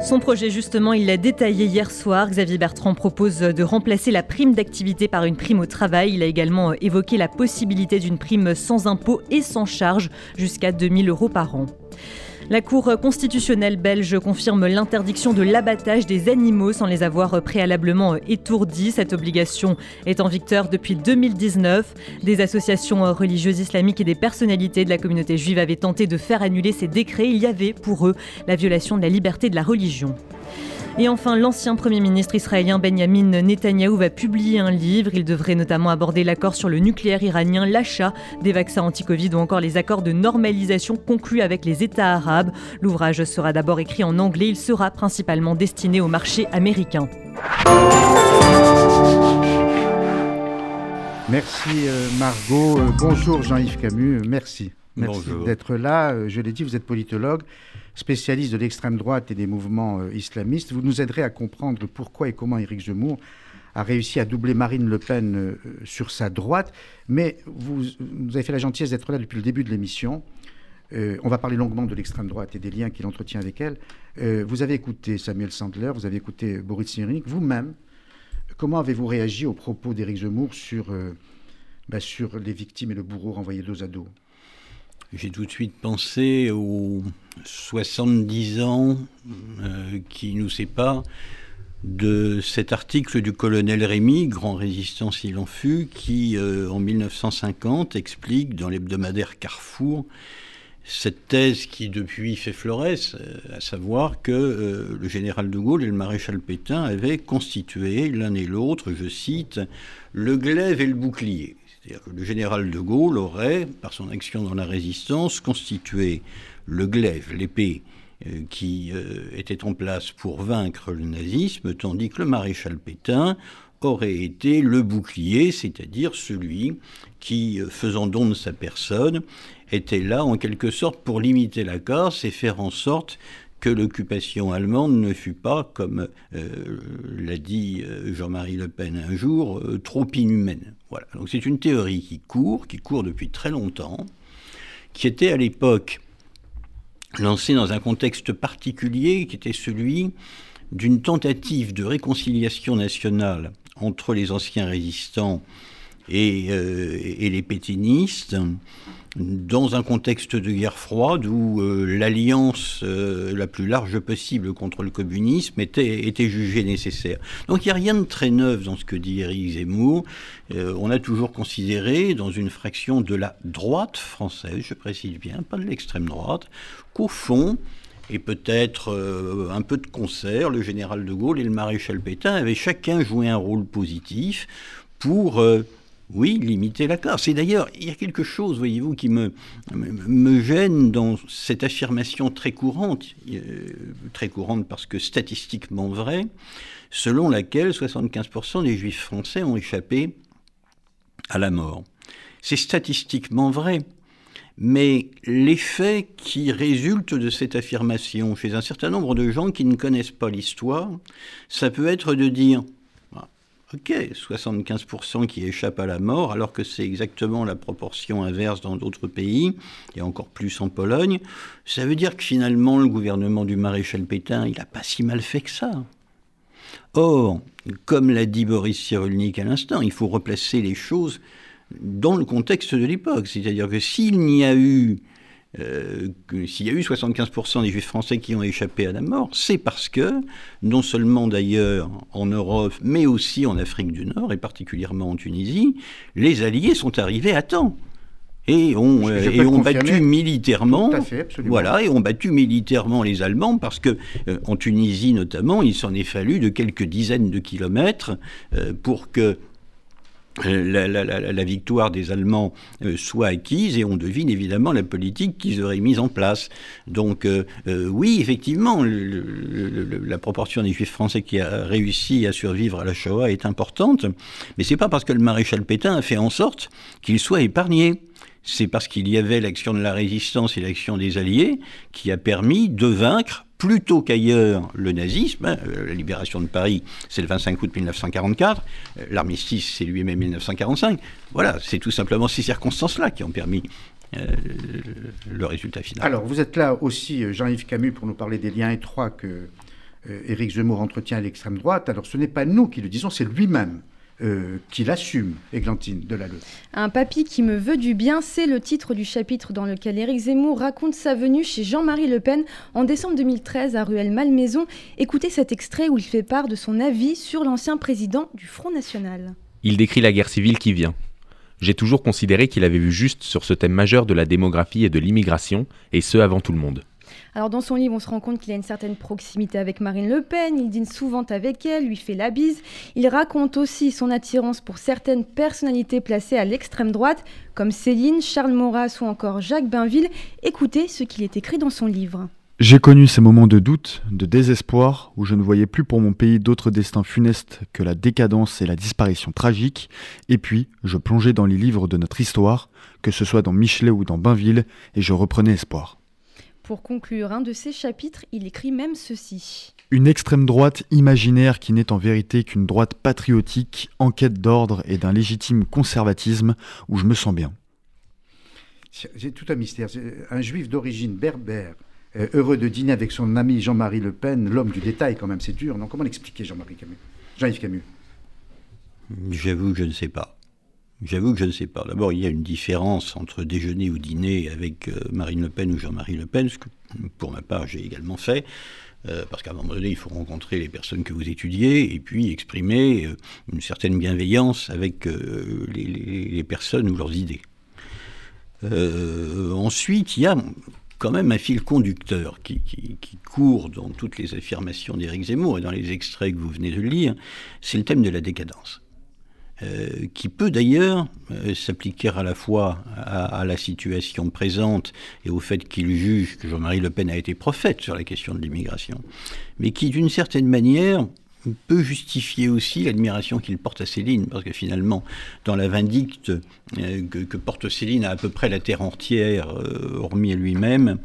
Son projet, justement, il l'a détaillé hier soir. Xavier Bertrand propose de remplacer la prime d'activité par une prime au travail. Il a également évoqué la possibilité d'une prime sans impôt et sans charge jusqu'à 2000 euros par an. La Cour constitutionnelle belge confirme l'interdiction de l'abattage des animaux sans les avoir préalablement étourdis. Cette obligation est en vigueur depuis 2019. Des associations religieuses islamiques et des personnalités de la communauté juive avaient tenté de faire annuler ces décrets. Il y avait pour eux la violation de la liberté de la religion. Et enfin, l'ancien Premier ministre israélien Benjamin Netanyahou va publier un livre. Il devrait notamment aborder l'accord sur le nucléaire iranien, l'achat des vaccins anti-Covid ou encore les accords de normalisation conclus avec les États arabes. L'ouvrage sera d'abord écrit en anglais. Il sera principalement destiné au marché américain. Merci euh, Margot. Euh, bonjour Jean-Yves Camus. Merci. Merci d'être là. Euh, je l'ai dit, vous êtes politologue spécialiste de l'extrême droite et des mouvements euh, islamistes. Vous nous aiderez à comprendre pourquoi et comment Éric Zemmour a réussi à doubler Marine Le Pen euh, sur sa droite. Mais vous, avez fait la gentillesse d'être là depuis le début de l'émission. Euh, on va parler longuement de l'extrême droite et des liens qu'il entretient avec elle. vous avez écouté Samuel Sandler, vous avez écouté Boris Cyrulnik. Vous-même, comment avez-vous réagi aux propos d'Éric Zemmour sur, bah, sur les victimes et le bourreau renvoyé dos à dos? J'ai tout de suite pensé aux 70 ans euh, qui nous séparent de cet article du colonel Rémy, grand résistant s'il en fut, qui euh, en 1950 explique dans l'hebdomadaire Carrefour cette thèse qui depuis fait florès, euh, à savoir que le général de Gaulle et le maréchal Pétain avaient constitué l'un et l'autre, je cite, le glaive et le bouclier. Le général de Gaulle aurait, par son action dans la résistance, constitué le glaive, l'épée euh, qui euh, était en place pour vaincre le nazisme, tandis que le maréchal Pétain aurait été le bouclier, c'est-à-dire celui qui, euh, faisant don de sa personne, était là en quelque sorte pour limiter la casse et faire en sorte que l'occupation allemande ne fut pas, comme l'a dit Jean-Marie Le Pen un jour, trop inhumaine. Donc c'est une théorie qui court, qui court depuis très longtemps, qui était à l'époque lancée dans un contexte particulier, qui était celui d'une tentative de réconciliation nationale entre les anciens résistants et, et les pétinistes, dans un contexte de guerre froide où euh, l'alliance euh, la plus large possible contre le communisme était, jugée nécessaire. Donc il n'y a rien de très neuf dans ce que dit Éric Zemmour. Euh, on a toujours considéré, dans une fraction de la droite française, je précise bien, pas de l'extrême droite, qu'au fond, et peut-être un peu de concert, le général de Gaulle et le maréchal Pétain avaient chacun joué un rôle positif pour oui, limiter la classe. Et d'ailleurs, il y a quelque chose, voyez-vous, qui me, me gêne dans cette affirmation très courante, euh, très courante parce que statistiquement vraie, selon laquelle 75% des juifs français ont échappé à la mort. C'est statistiquement vrai, mais l'effet qui résulte de cette affirmation chez un certain nombre de gens qui ne connaissent pas l'histoire, ça peut être de dire Ok, 75% qui échappent à la mort, alors que c'est exactement la proportion inverse dans d'autres pays, et encore plus en Pologne. Ça veut dire que finalement, le gouvernement du maréchal Pétain, il n'a pas si mal fait que ça. Or, comme l'a dit Boris Cyrulnik à l'instant, il faut replacer les choses dans le contexte de l'époque. C'est-à-dire que s'il n'y a eu euh, s'il y a eu 75% des juifs français qui ont échappé à la mort, c'est parce que, non seulement d'ailleurs en Europe, mais aussi en Afrique du Nord, et particulièrement en Tunisie, les Alliés sont arrivés à temps. Et ont, et ont battu militairement, voilà, et ont battu militairement les Allemands parce que euh, en Tunisie notamment, il s'en est fallu de quelques dizaines de kilomètres euh, pour que la, victoire des Allemands euh, soit acquise et on devine évidemment la politique qu'ils auraient mise en place. Donc euh, euh, oui, effectivement, la proportion des Juifs français qui a réussi à survivre à la Shoah est importante, mais c'est pas parce que le maréchal Pétain a fait en sorte qu'il soit épargné c'est parce qu'il y avait l'action de la résistance et l'action des Alliés qui a permis de vaincre plutôt qu'ailleurs le nazisme. Hein, euh, la libération de Paris, c'est le 25 août 1944. Euh, l'armistice, c'est lui-même 1945. Voilà, c'est tout simplement ces circonstances-là qui ont permis euh, le résultat final. Alors, vous êtes là aussi, Jean-Yves Camus, pour nous parler des liens étroits que Éric Zemmour entretient à l'extrême droite. Alors, ce n'est pas nous qui le disons, c'est lui-même. Euh, qu'il assume, Églantine Delalleux. Un papy qui me veut du bien, c'est le titre du chapitre dans lequel Éric Zemmour raconte sa venue chez Jean-Marie Le Pen en décembre 2013 à Ruelle-Malmaison. Écoutez cet extrait où il fait part de son avis sur l'ancien président du Front National. Il décrit la guerre civile qui vient. J'ai toujours considéré qu'il avait vu juste sur ce thème majeur de la démographie et de l'immigration, et ce avant tout le monde. Alors dans son livre, on se rend compte qu'il a une certaine proximité avec Marine Le Pen, il dîne souvent avec elle, lui fait la bise. Il raconte aussi son attirance pour certaines personnalités placées à l'extrême droite, comme Céline, Charles Maurras ou encore Jacques Bainville. Écoutez ce qu'il est écrit dans son livre. J'ai connu ces moments de doute, de désespoir, où je ne voyais plus pour mon pays d'autres destins funestes que la décadence et la disparition tragique, et puis je plongeais dans les livres de notre histoire, que ce soit dans Michelet ou dans Bainville, et je reprenais espoir. Pour conclure un de ses chapitres, il écrit même ceci. Une extrême droite imaginaire qui n'est en vérité qu'une droite patriotique, en quête d'ordre et d'un légitime conservatisme où je me sens bien. C'est tout un mystère. Un juif d'origine berbère, euh, heureux de dîner avec son ami Jean-Marie Le Pen, l'homme du détail quand même, c'est dur. Non? Comment l'expliquer Jean-Marie Camus? Jean-Yves Camus J'avoue que je ne sais pas. J'avoue que je ne sais pas. D'abord, il y a une différence entre déjeuner ou dîner avec euh, Marine Le Pen ou Jean-Marie Le Pen, ce que pour ma part j'ai également fait. Euh, parce qu'à un moment donné, il faut rencontrer les personnes que vous étudiez et puis exprimer euh, une certaine bienveillance avec les, personnes ou leurs idées. ensuite, il y a quand même un fil conducteur qui, qui court dans toutes les affirmations d'Éric Zemmour et dans les extraits que vous venez de lire, c'est le thème de la décadence. Euh, qui peut d'ailleurs euh, s'appliquer à la fois à, la situation présente et au fait qu'il juge que Jean-Marie Le Pen a été prophète sur la question de l'immigration, mais qui d'une certaine manière peut justifier aussi l'admiration qu'il porte à Céline, parce que finalement, dans la vindicte euh, que, porte Céline à à peu près la terre entière, hormis lui-même,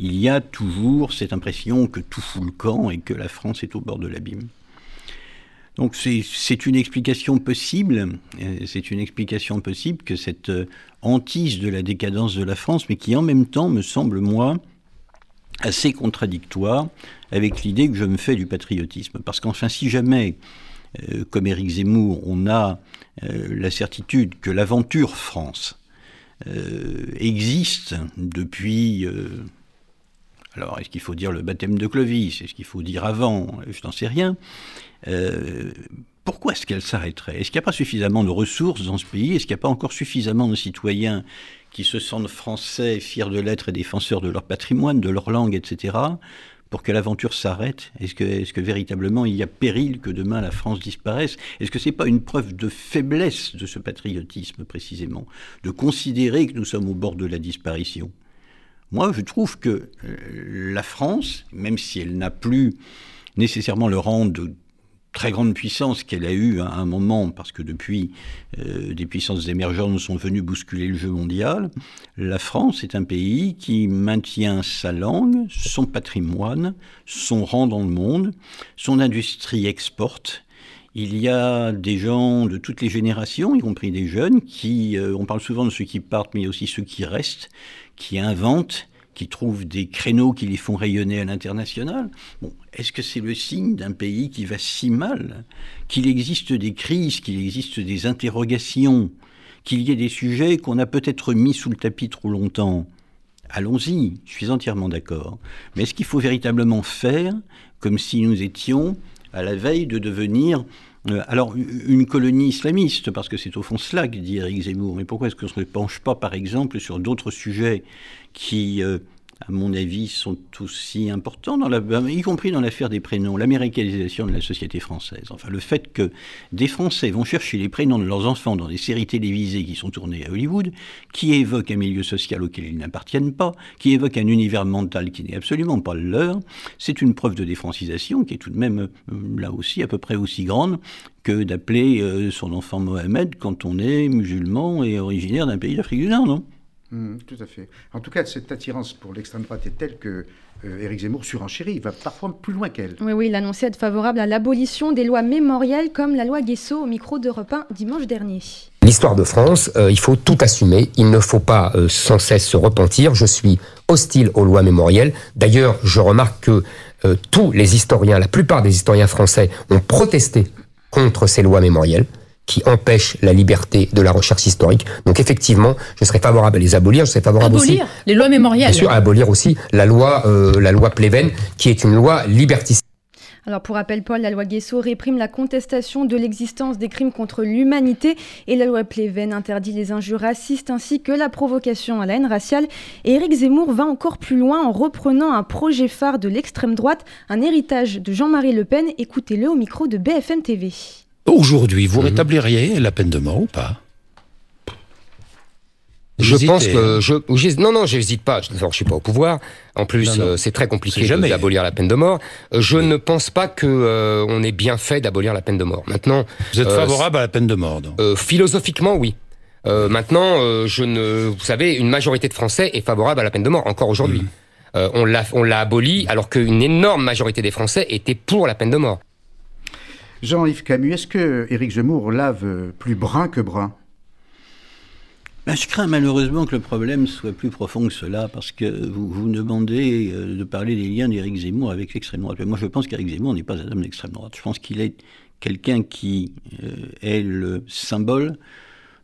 il y a toujours cette impression que tout fout le camp et que la France est au bord de l'abîme. Donc c'est une explication possible, euh, c'est une explication possible que cette euh, hantise de la décadence de la France, mais qui en même temps me semble, moi, assez contradictoire avec l'idée que je me fais du patriotisme. Parce qu'enfin, si jamais, euh, comme Éric Zemmour, on a la certitude que l'aventure France existe depuis... alors, est-ce qu'il faut dire le baptême de Clovis? Est-ce qu'il faut dire avant? Je n'en sais rien. Euh, pourquoi est-ce qu'elle s'arrêterait? Est-ce qu'il n'y a pas suffisamment de ressources dans ce pays? Est-ce qu'il n'y a pas encore suffisamment de citoyens qui se sentent français, fiers de l'être et défenseurs de leur patrimoine, de leur langue, etc., pour que l'aventure s'arrête? Est-ce que, que, véritablement il y a péril que demain la France disparaisse? Est-ce que ce n'est pas une preuve de faiblesse de ce patriotisme précisément, de considérer que nous sommes au bord de la disparition? Moi, je trouve que euh, la France, même si elle n'a plus nécessairement le rang de très grande puissance qu'elle a eue à un moment, parce que depuis, euh, des puissances émergentes sont venues bousculer le jeu mondial, la France est un pays qui maintient sa langue, son patrimoine, son rang dans le monde, son industrie exporte. Il y a des gens de toutes les générations, y compris des jeunes, qui, euh, on parle souvent de ceux qui partent, mais aussi ceux qui restent, qui inventent, qui trouvent des créneaux qui les font rayonner à l'international. Bon, est-ce que c'est le signe d'un pays qui va si mal Qu'il existe des crises, qu'il existe des interrogations, qu'il y ait des sujets qu'on a peut-être mis sous le tapis trop longtemps? Allons-y, je suis entièrement d'accord. Mais est-ce qu'il faut véritablement faire comme si nous étions à la veille de devenir euh, alors, une colonie islamiste, parce que c'est au fond cela que dit Eric Zemmour. Mais pourquoi est-ce qu'on ne se penche pas, par exemple, sur d'autres sujets qui, euh, à mon avis, sont aussi importants, dans y compris dans l'affaire des prénoms, l'américalisation de la société française. Enfin, le fait que des Français vont chercher les prénoms de leurs enfants dans des séries télévisées qui sont tournées à Hollywood, qui évoquent un milieu social auquel ils n'appartiennent pas, qui évoquent un univers mental qui n'est absolument pas le leur, c'est une preuve de défrancisation qui est tout de même, euh, là aussi, à peu près aussi grande que d'appeler euh, son enfant Mohamed quand on est musulman et originaire d'un pays d'Afrique du Nord, non? Mmh, tout à fait. En tout cas, cette attirance pour l'extrême droite est telle que euh, Éric Zemmour surenchérit. Il va parfois plus loin qu'elle. Oui, oui, il annonçait être favorable à l'abolition des lois mémorielles comme la loi Guesso au micro d'Europe 1 dimanche dernier. L'histoire de France, euh, il faut tout assumer. Il ne faut pas euh, sans cesse se repentir. Je suis hostile aux lois mémorielles. D'ailleurs, je remarque que tous les historiens, la plupart des historiens français ont protesté contre ces lois mémorielles qui empêchent la liberté de la recherche historique. Donc effectivement, je serais favorable à les abolir. Je serais favorable abolir aussi, les lois mémorielles. Bien sûr, à abolir aussi la loi, euh, la loi Pleven, qui est une loi liberticide. Alors pour rappel, Paul, la loi Guesso réprime la contestation de l'existence des crimes contre l'humanité et la loi Pleven interdit les injures racistes ainsi que la provocation à la haine raciale. Et Éric Zemmour va encore plus loin en reprenant un projet phare de l'extrême droite, un héritage de Jean-Marie Le Pen. Écoutez-le au micro de BFM TV. Aujourd'hui, vous mhm. rétabliriez la peine de mort ou pas? Je pense que je, non non j'hésite pas. Je, ne suis pas au pouvoir. En plus, euh, c'est très compliqué d'abolir la peine de mort. Euh, je ne pense pas que euh, on ait bien fait d'abolir la peine de mort. Maintenant, vous êtes favorable à la peine de mort donc. Philosophiquement, oui. maintenant, je ne, vous savez, une majorité de Français est favorable à la peine de mort encore aujourd'hui. Mhm. on l'a on l'a abolie alors qu'une énorme majorité des Français étaient pour la peine de mort. Jean-Yves Camus, est-ce que Éric Zemmour lave plus brun que brun? Ben, je crains malheureusement que le problème soit plus profond que cela, parce que vous, vous demandez euh, de parler des liens d'Éric Zemmour avec l'extrême droite. moi, je pense qu'Éric Zemmour n'est pas un homme d'extrême droite. Je pense qu'il est quelqu'un qui euh, est le symbole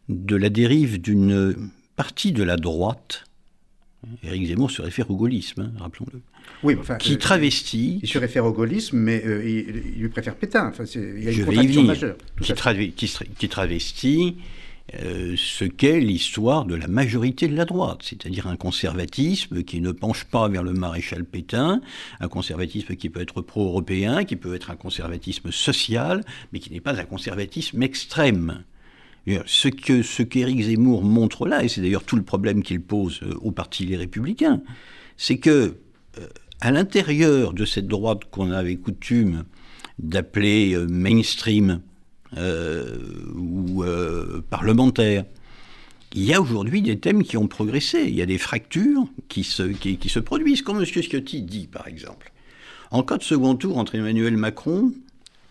de la dérive d'une partie de la droite. Éric Zemmour se réfère au gaullisme, hein, rappelons-le. Oui, enfin, qui euh, travestit. Il se réfère au gaullisme, mais euh, il, lui préfère Pétain. Enfin, il y a une contradiction majeure. Qui, travestit euh, ce qu'est l'histoire de la majorité de la droite, c'est-à-dire un conservatisme qui ne penche pas vers le maréchal Pétain, un conservatisme qui peut être pro-européen, qui peut être un conservatisme social, mais qui n'est pas un conservatisme extrême. Ce que ce qu'Éric Zemmour montre là, et c'est d'ailleurs tout le problème qu'il pose au Parti Les Républicains, c'est que à l'intérieur de cette droite qu'on avait coutume d'appeler euh, mainstream euh, ou euh, parlementaire, il y a aujourd'hui des thèmes qui ont progressé. Il y a des fractures qui se, qui, se produisent, comme M. Ciotti dit, par exemple. En cas de second tour entre Emmanuel Macron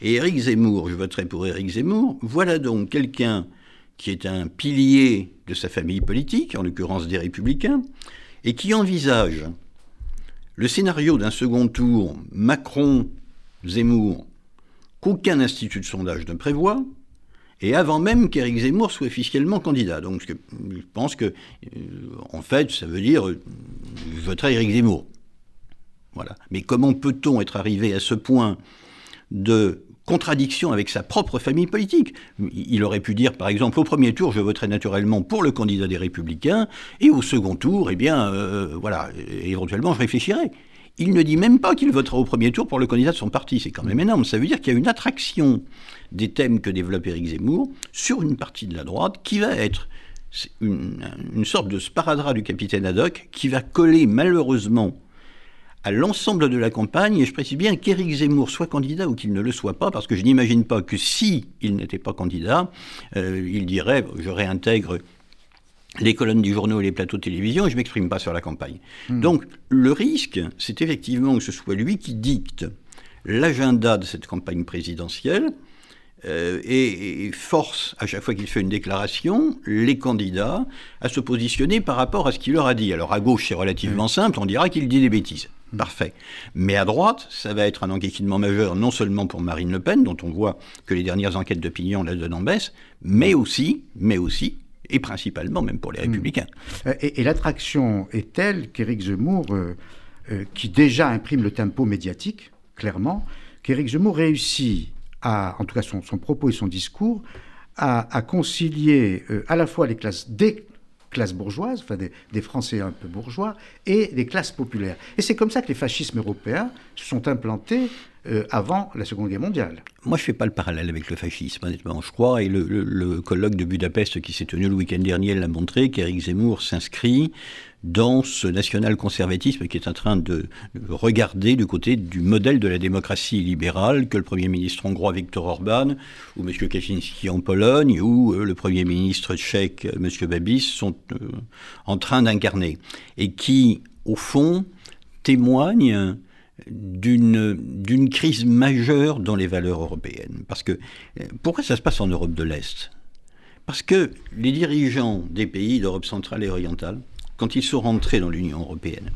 et Éric Zemmour, je voterai pour Éric Zemmour, voilà donc quelqu'un qui est un pilier de sa famille politique, en l'occurrence des Républicains, et qui envisage le scénario d'un second tour Macron-Zemmour qu'aucun institut de sondage ne prévoit, et avant même qu'Éric Zemmour soit officiellement candidat. Donc je pense que, euh, en fait, ça veut dire euh, je voterai Éric Zemmour. Voilà. Mais comment peut-on être arrivé à ce point de contradiction avec sa propre famille politique. Il aurait pu dire, par exemple, au premier tour, je voterai naturellement pour le candidat des Républicains, et au second tour, eh bien, euh, voilà, éventuellement, je réfléchirai. Il ne dit même pas qu'il votera au premier tour pour le candidat de son parti. C'est quand même énorme. Ça veut dire qu'il y a une attraction des thèmes que développe Éric Zemmour sur une partie de la droite qui va être une, une sorte de sparadrap du capitaine Haddock qui va coller malheureusement à l'ensemble de la campagne, et je précise bien qu'Éric Zemmour soit candidat ou qu'il ne le soit pas, parce que je n'imagine pas que si il n'était pas candidat, euh, il dirait je réintègre les colonnes du journal et les plateaux de télévision et je m'exprime pas sur la campagne. Hmm. Donc le risque, c'est effectivement que ce soit lui qui dicte l'agenda de cette campagne présidentielle euh, et, force, à chaque fois qu'il fait une déclaration, les candidats à se positionner par rapport à ce qu'il leur a dit. Alors à gauche, c'est relativement hmm. simple, on dira qu'il dit des bêtises. Hmm. Parfait. Mais à droite, ça va être un enquiquinement majeur, non seulement pour Marine Le Pen, dont on voit que les dernières enquêtes d'opinion la donnent en baisse, mais aussi, mais aussi, et principalement même pour les hmm. républicains. Euh, et, l'attraction est telle qu'Éric Zemmour, euh, qui déjà imprime le tempo médiatique, clairement, qu'Éric Zemmour réussit en tout cas son, propos et son discours, à, concilier euh, à la fois les classes des classes bourgeoises, enfin des, Français un peu bourgeois, et des classes populaires. Et c'est comme ça que les fascismes européens se sont implantés euh, avant la Seconde Guerre mondiale. Moi, je ne fais pas le parallèle avec le fascisme, honnêtement. Je crois, et le, colloque de Budapest qui s'est tenu le week-end dernier l'a montré, qu'Éric Zemmour s'inscrit dans ce national-conservatisme qui est en train de regarder du côté du modèle de la démocratie libérale que le Premier ministre hongrois Viktor Orban, ou M. Kaczynski en Pologne, ou euh, le Premier ministre tchèque euh, M. Babis sont en train d'incarner, et qui, au fond, témoignent d'une crise majeure dans les valeurs européennes. Parce que euh, pourquoi ça se passe en Europe de l'Est? Parce que les dirigeants des pays d'Europe centrale et orientale, quand ils sont rentrés dans l'Union européenne,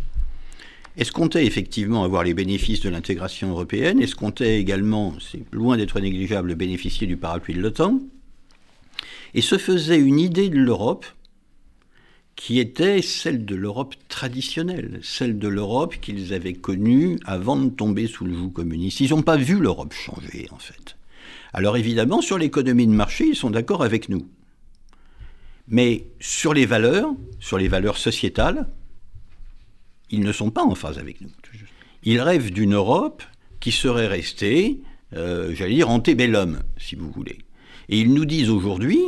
escomptaient effectivement avoir les bénéfices de l'intégration européenne, escomptaient également, c'est loin d'être négligeable, bénéficier du parapluie de l'OTAN, et se faisaient une idée de l'Europe qui était celle de l'Europe traditionnelle, celle de l'Europe qu'ils avaient connue avant de tomber sous le joug communiste. Ils n'ont pas vu l'Europe changer, en fait. Alors évidemment, sur l'économie de marché, ils sont d'accord avec nous. Mais sur les valeurs, sur les valeurs sociétales, ils ne sont pas en phase avec nous. Ils rêvent d'une Europe qui serait restée, euh, j'allais dire, antébellum, si vous voulez. Et ils nous disent aujourd'hui,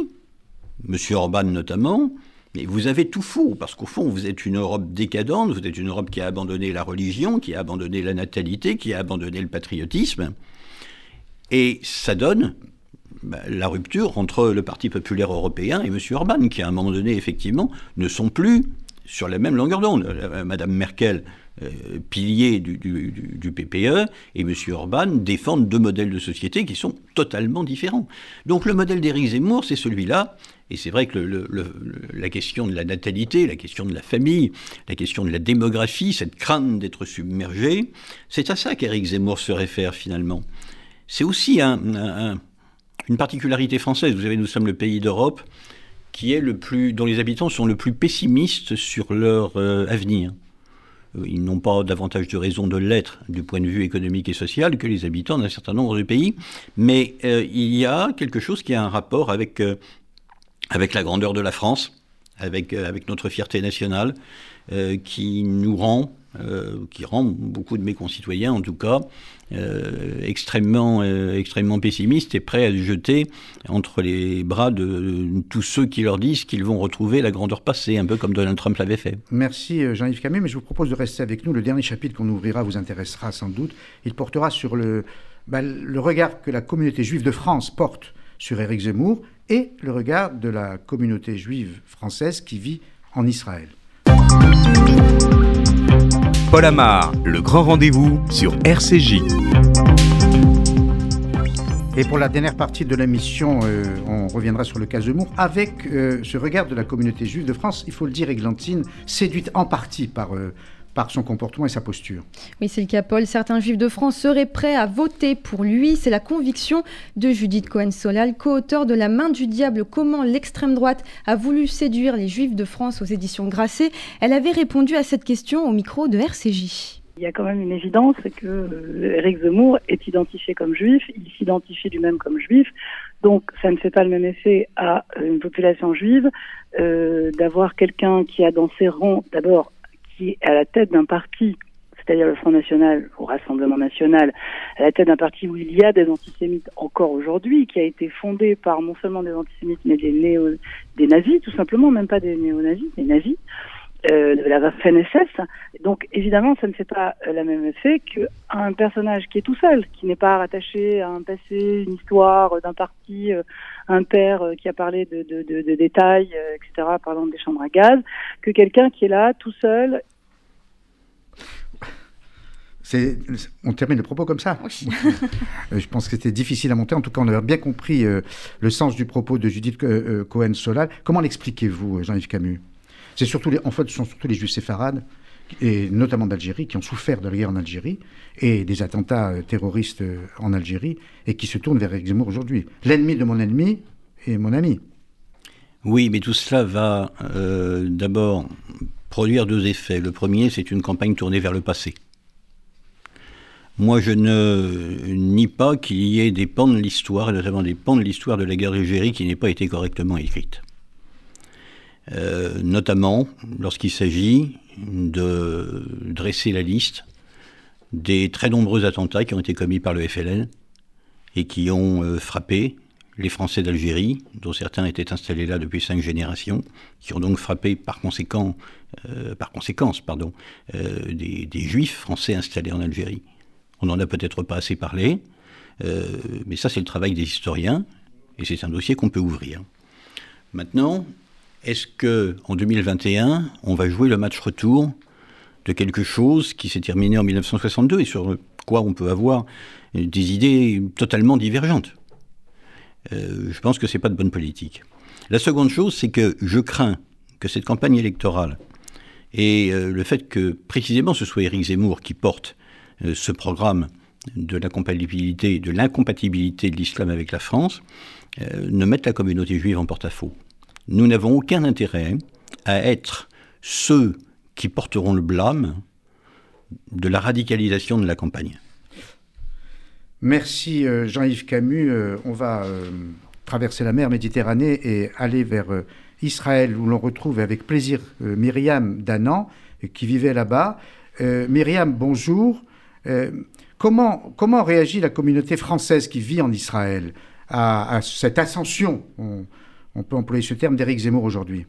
M. Orban notamment, mais vous avez tout faux, parce qu'au fond, vous êtes une Europe décadente, vous êtes une Europe qui a abandonné la religion, qui a abandonné la natalité, qui a abandonné le patriotisme. Et ça donne la rupture entre le Parti populaire européen et M. Orban, qui à un moment donné, effectivement, ne sont plus sur la même longueur d'onde. Euh, Madame Merkel, euh, pilier du, PPE, et M. Orban défendent deux modèles de société qui sont totalement différents. Donc le modèle d'Éric Zemmour, c'est celui-là. Et c'est vrai que la question de la natalité, la question de la famille, la question de la démographie, cette crainte d'être submergé, c'est à ça qu'Éric Zemmour se réfère finalement. C'est aussi une particularité française. Vous savez, nous sommes le pays d'Europe qui est le plus, dont les habitants sont le plus pessimistes sur leur euh, avenir. Euh, ils n'ont pas davantage de raison de l'être du point de vue économique et social que les habitants d'un certain nombre de pays, mais euh, il y a quelque chose qui a un rapport avec, avec la grandeur de la France, avec, avec notre fierté nationale, qui nous rend euh, qui rend beaucoup de mes concitoyens, en tout cas, euh, extrêmement, euh, extrêmement pessimistes et prêts à se jeter entre les bras de tous ceux qui leur disent qu'ils vont retrouver la grandeur passée, un peu comme Donald Trump l'avait fait. Merci Jean-Yves Camus, mais je vous propose de rester avec nous. Le dernier chapitre qu'on ouvrira vous intéressera sans doute. Il portera sur le, bah, le regard que la communauté juive de France porte sur Éric Zemmour et le regard de la communauté juive française qui vit en Israël. Paul Amar, le grand rendez-vous sur RCJ. Et pour la dernière partie de l'émission, euh, on reviendra sur le cas Zemmour avec euh, ce regard de la communauté juive de France, il faut le dire, Églantine, séduite en partie par euh, par son comportement et sa posture. Oui, c'est le cas, Paul. Certains juifs de France seraient prêts à voter pour lui. C'est la conviction de Judith Cohen-Solal, co-auteur de La main du diable, comment l'extrême droite a voulu séduire les juifs de France aux éditions Grasset. Elle avait répondu à cette question au micro de RCJ. Il y a quand même une évidence, c'est que Eric euh, Zemmour est identifié comme juif, il s'identifie lui-même comme juif, donc ça ne fait pas le même effet à une population juive euh, d'avoir quelqu'un qui a dans ses rangs d'abord qui est à la tête d'un parti, c'est-à-dire le Front National au Rassemblement National, à la tête d'un parti où il y a des antisémites encore aujourd'hui, qui a été fondé par non seulement des antisémites, mais des, néo, des nazis, tout simplement, même pas des néo-nazis, des nazis. Euh, de la FNSS. Donc évidemment, ça ne fait pas euh, la même effet qu'un personnage qui est tout seul, qui n'est pas rattaché à un passé, une histoire d'un parti, un père qui a parlé de, de, de, de détails, etc., parlant des chambres à gaz, que quelqu'un qui est là tout seul on termine le propos comme ça. Euh, je pense que c'était difficile à monter. En tout cas, on avait bien compris euh, le sens du propos de Judith euh, Cohen-Solal. Comment l'expliquez-vous, Jean-Yves Camus? C'est surtout en fait, ce sont surtout les Juifs séfarades, et notamment d'Algérie, qui ont souffert de la guerre en Algérie et des attentats terroristes en Algérie, et qui se tournent vers Eric aujourd'hui. L'ennemi de mon ennemi est mon ami. Oui, mais tout cela va d'abord produire deux effets. Le premier, c'est une campagne tournée vers le passé. Moi, je ne nie pas qu'il y ait des pans de l'histoire, et notamment des pans de l'histoire de la guerre d'Algérie qui n'aient pas été correctement écrites. Euh, notamment lorsqu'il s'agit de dresser la liste des très nombreux attentats qui ont été commis par le FLN et qui ont euh, frappé les Français d'Algérie, dont certains étaient installés là depuis cinq générations, qui ont donc frappé par conséquent, euh, par conséquence, pardon, des, des, Juifs français installés en Algérie. On n'en a peut-être pas assez parlé, mais ça c'est le travail des historiens, et c'est un dossier qu'on peut ouvrir. Maintenant, est-ce que en 2021, on va jouer le match retour de quelque chose qui s'est terminé en 1962 et sur quoi on peut avoir des idées totalement divergentes? Euh, Je pense que c'est pas de bonne politique. La seconde chose, c'est que je crains que cette campagne électorale et euh, le fait que précisément ce soit Éric Zemmour qui porte euh, ce programme de l'incompatibilité de l'islam avec la France, ne mettent la communauté juive en porte-à-faux. Nous n'avons aucun intérêt à être ceux qui porteront le blâme de la radicalisation de la campagne. Merci euh, Jean-Yves Camus. On va traverser la mer Méditerranée et aller vers Israël où l'on retrouve avec plaisir Myriam Danan qui vivait là-bas. Myriam, bonjour. Euh, comment, comment réagit la communauté française qui vit en Israël à, cette ascension, on, peut employer ce terme, d'Éric Zemmour aujourd'hui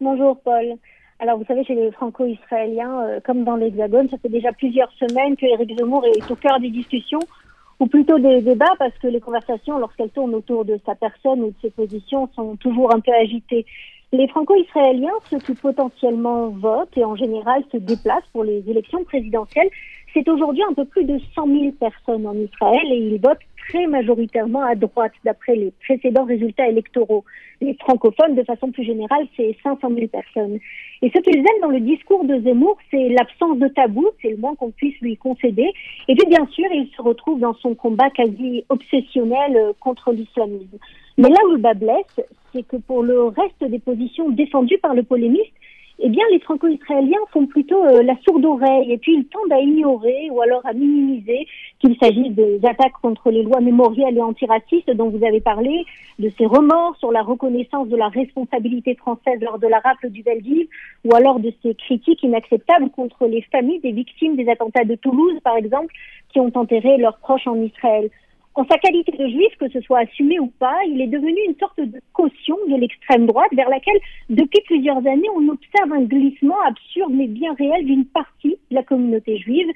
Bonjour Paul. Alors vous savez, chez les franco-israéliens, euh, comme dans l'Hexagone, ça fait déjà plusieurs semaines que Éric Zemmour est au cœur des discussions, ou plutôt des débats, parce que les conversations, lorsqu'elles tournent autour de sa personne ou de ses positions, sont toujours un peu agitées. Les franco-israéliens, ceux qui potentiellement votent et en général se déplacent pour les élections présidentielles, c'est aujourd'hui un peu plus de 100 000 personnes en Israël et ils votent très majoritairement à droite d'après les précédents résultats électoraux. Les francophones, de façon plus générale, c'est 500 000 personnes. Et ce qu'ils aiment dans le discours de Zemmour, c'est l'absence de tabou, c'est le moins qu'on puisse lui concéder. Et puis bien sûr, il se retrouve dans son combat quasi obsessionnel euh, contre l'islamisme. Mais là où le bas blesse, c'est que pour le reste des positions défendues par le polémiste, eh bien, les franco-israéliens font plutôt euh, la sourde oreille et puis ils tendent à ignorer ou alors à minimiser qu'il s'agisse des attaques contre les lois mémorielles et antiracistes dont vous avez parlé, de ces remords sur la reconnaissance de la responsabilité française lors de la rafle du Veldiv ou alors de ces critiques inacceptables contre les familles des victimes des attentats de Toulouse, par exemple, qui ont enterré leurs proches en Israël. En sa qualité de juif, que ce soit assumé ou pas, il est devenu une sorte de caution de l'extrême droite vers laquelle, depuis plusieurs années, on observe un glissement absurde mais bien réel d'une partie de la communauté juive.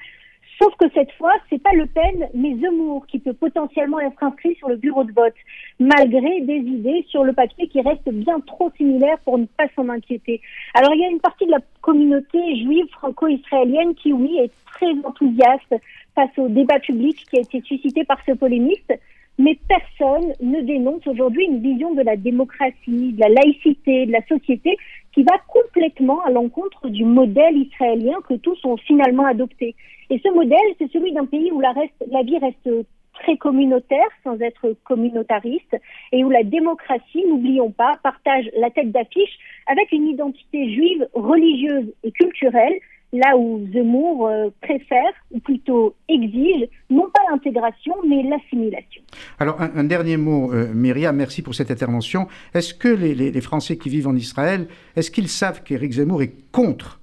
Sauf que cette fois, c'est pas Le Pen, mais Zemmour qui peut potentiellement être inscrit sur le bureau de vote, malgré des idées sur le papier qui restent bien trop similaires pour ne pas s'en inquiéter. Alors il y a une partie de la communauté juive franco-israélienne qui, oui, est très enthousiaste face au débat public qui a été suscité par ce polémiste, mais personne ne dénonce aujourd'hui une vision de la démocratie, de la laïcité, de la société qui va complètement à l'encontre du modèle israélien que tous ont finalement adopté. Et ce modèle, c'est celui d'un pays où la, la vie reste très communautaire sans être communautariste et où la démocratie, n'oublions pas, partage la tête d'affiche avec une identité juive religieuse et culturelle là où Zemmour euh, préfère, ou plutôt exige, non pas l'intégration, mais l'assimilation. Alors, un, dernier mot, euh, Myriam, merci pour cette intervention. Est-ce que les, Français qui vivent en Israël, est-ce qu'ils savent qu'Éric Zemmour est contre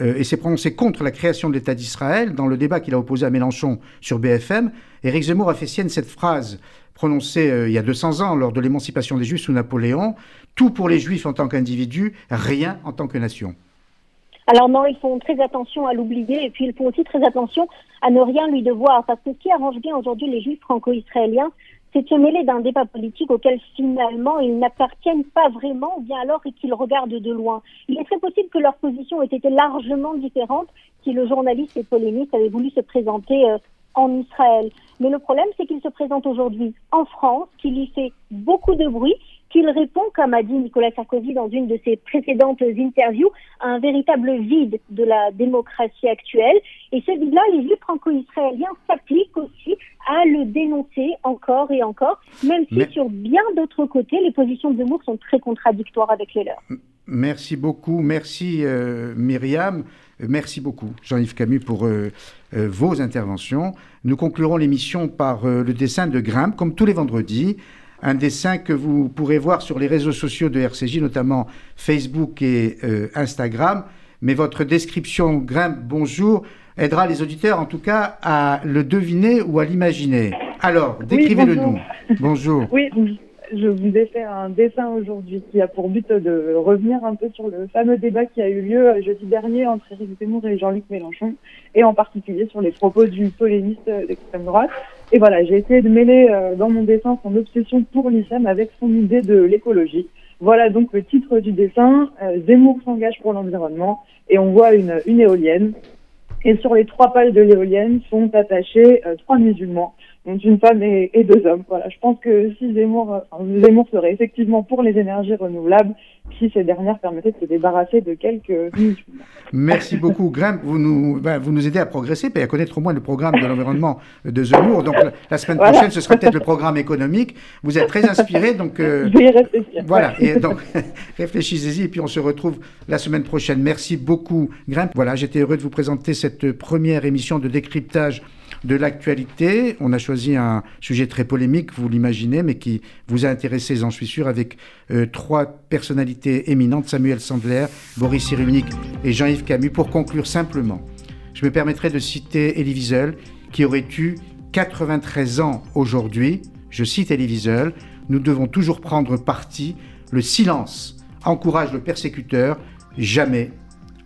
euh, et s'est prononcé contre la création de l'État d'Israël dans le débat qu'il a opposé à Mélenchon sur BFM Éric Zemmour a fait sienne cette phrase prononcée il y a 200 ans lors de l'émancipation des Juifs sous Napoléon tout pour les juifs en tant qu'individus, rien en tant que nation. Alors non, ils font très attention à l'oublier et puis ils font aussi très attention à ne rien lui devoir. Parce que ce qui arrange bien aujourd'hui les juifs franco-israéliens, c'est de se mêler d'un débat politique auquel finalement ils n'appartiennent pas vraiment, ou bien alors qu'ils regardent de loin. Il est très possible que leur position ait été largement différente si le journaliste et polémiste avait voulu se présenter euh, en Israël. Mais le problème, c'est qu'il se présente aujourd'hui en France, qu'il y fait beaucoup de bruit, qu'il répond, comme a dit Nicolas Sarkozy dans une de ses précédentes interviews, à un véritable vide de la démocratie actuelle. Et ce vide-là, les juifs franco-israéliens s'appliquent aussi à le dénoncer encore et encore, même si sur bien d'autres côtés, les positions de Zemmour sont très contradictoires avec les leurs. Merci beaucoup. Merci euh, Myriam. Merci beaucoup Jean-Yves Camus pour euh, euh, vos interventions. Nous conclurons l'émission par le dessin de Grimpe, comme tous les vendredis. Un dessin que vous pourrez voir sur les réseaux sociaux de RCJ, notamment Facebook et Instagram. Mais votre description, Grimpe, bonjour, aidera les auditeurs en tout cas à le deviner ou à l'imaginer. Alors, décrivez-le nous. Bonjour. Oui, je vous ai fait un dessin aujourd'hui qui a pour but de revenir un peu sur le fameux débat qui a eu lieu jeudi dernier entre Éric Zemmour et Jean-Luc Mélenchon, et en particulier sur les propos du polémiste d'extrême droite. Et voilà, j'ai essayé de mêler euh, dans mon dessin son obsession pour l'islam avec son idée de l'écologie. Voilà donc le titre du dessin. Euh, Zemmour s'engage pour l'environnement et on voit une, éolienne. Et sur les trois pales de l'éolienne sont attachés euh, trois musulmans donc une femme et, deux hommes. Voilà, je pense que si Zemmour, Zemmour serait effectivement pour les énergies renouvelables, si ces dernières permettaient de se débarrasser de quelques Merci beaucoup, Grimp. Vous nous, ben, vous nous aidez à progresser et à connaître au moins le programme de l'environnement de Zemmour. Donc la, semaine prochaine, ce sera peut-être le programme économique. Vous êtes très inspiré, donc. Euh, je vais y réfléchir. Voilà, et donc réfléchissez-y et puis on se retrouve la semaine prochaine. Merci beaucoup, Grimp. Voilà, j'étais heureux de vous présenter cette première émission de décryptage de l'actualité. On a choisi un sujet très polémique, vous l'imaginez, mais qui vous a intéressé, j'en suis sûr, avec euh, trois personnalités éminentes, Samuel Sandler, Boris Cyrulnik et Jean-Yves Camus. Pour conclure simplement, je me permettrai de citer Elie Wiesel, qui aurait eu 93 ans aujourd'hui. Je cite Elie Wiesel, nous devons toujours prendre parti. Le silence encourage le persécuteur, jamais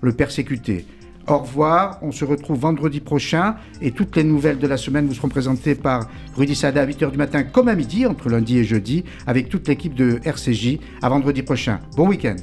le persécuté. Au revoir, on se retrouve vendredi prochain et toutes les nouvelles de la semaine vous seront présentées par Rudy Sada à 8h du matin comme à midi, entre lundi et jeudi, avec toute l'équipe de RCJ. À vendredi prochain. Bon week-end.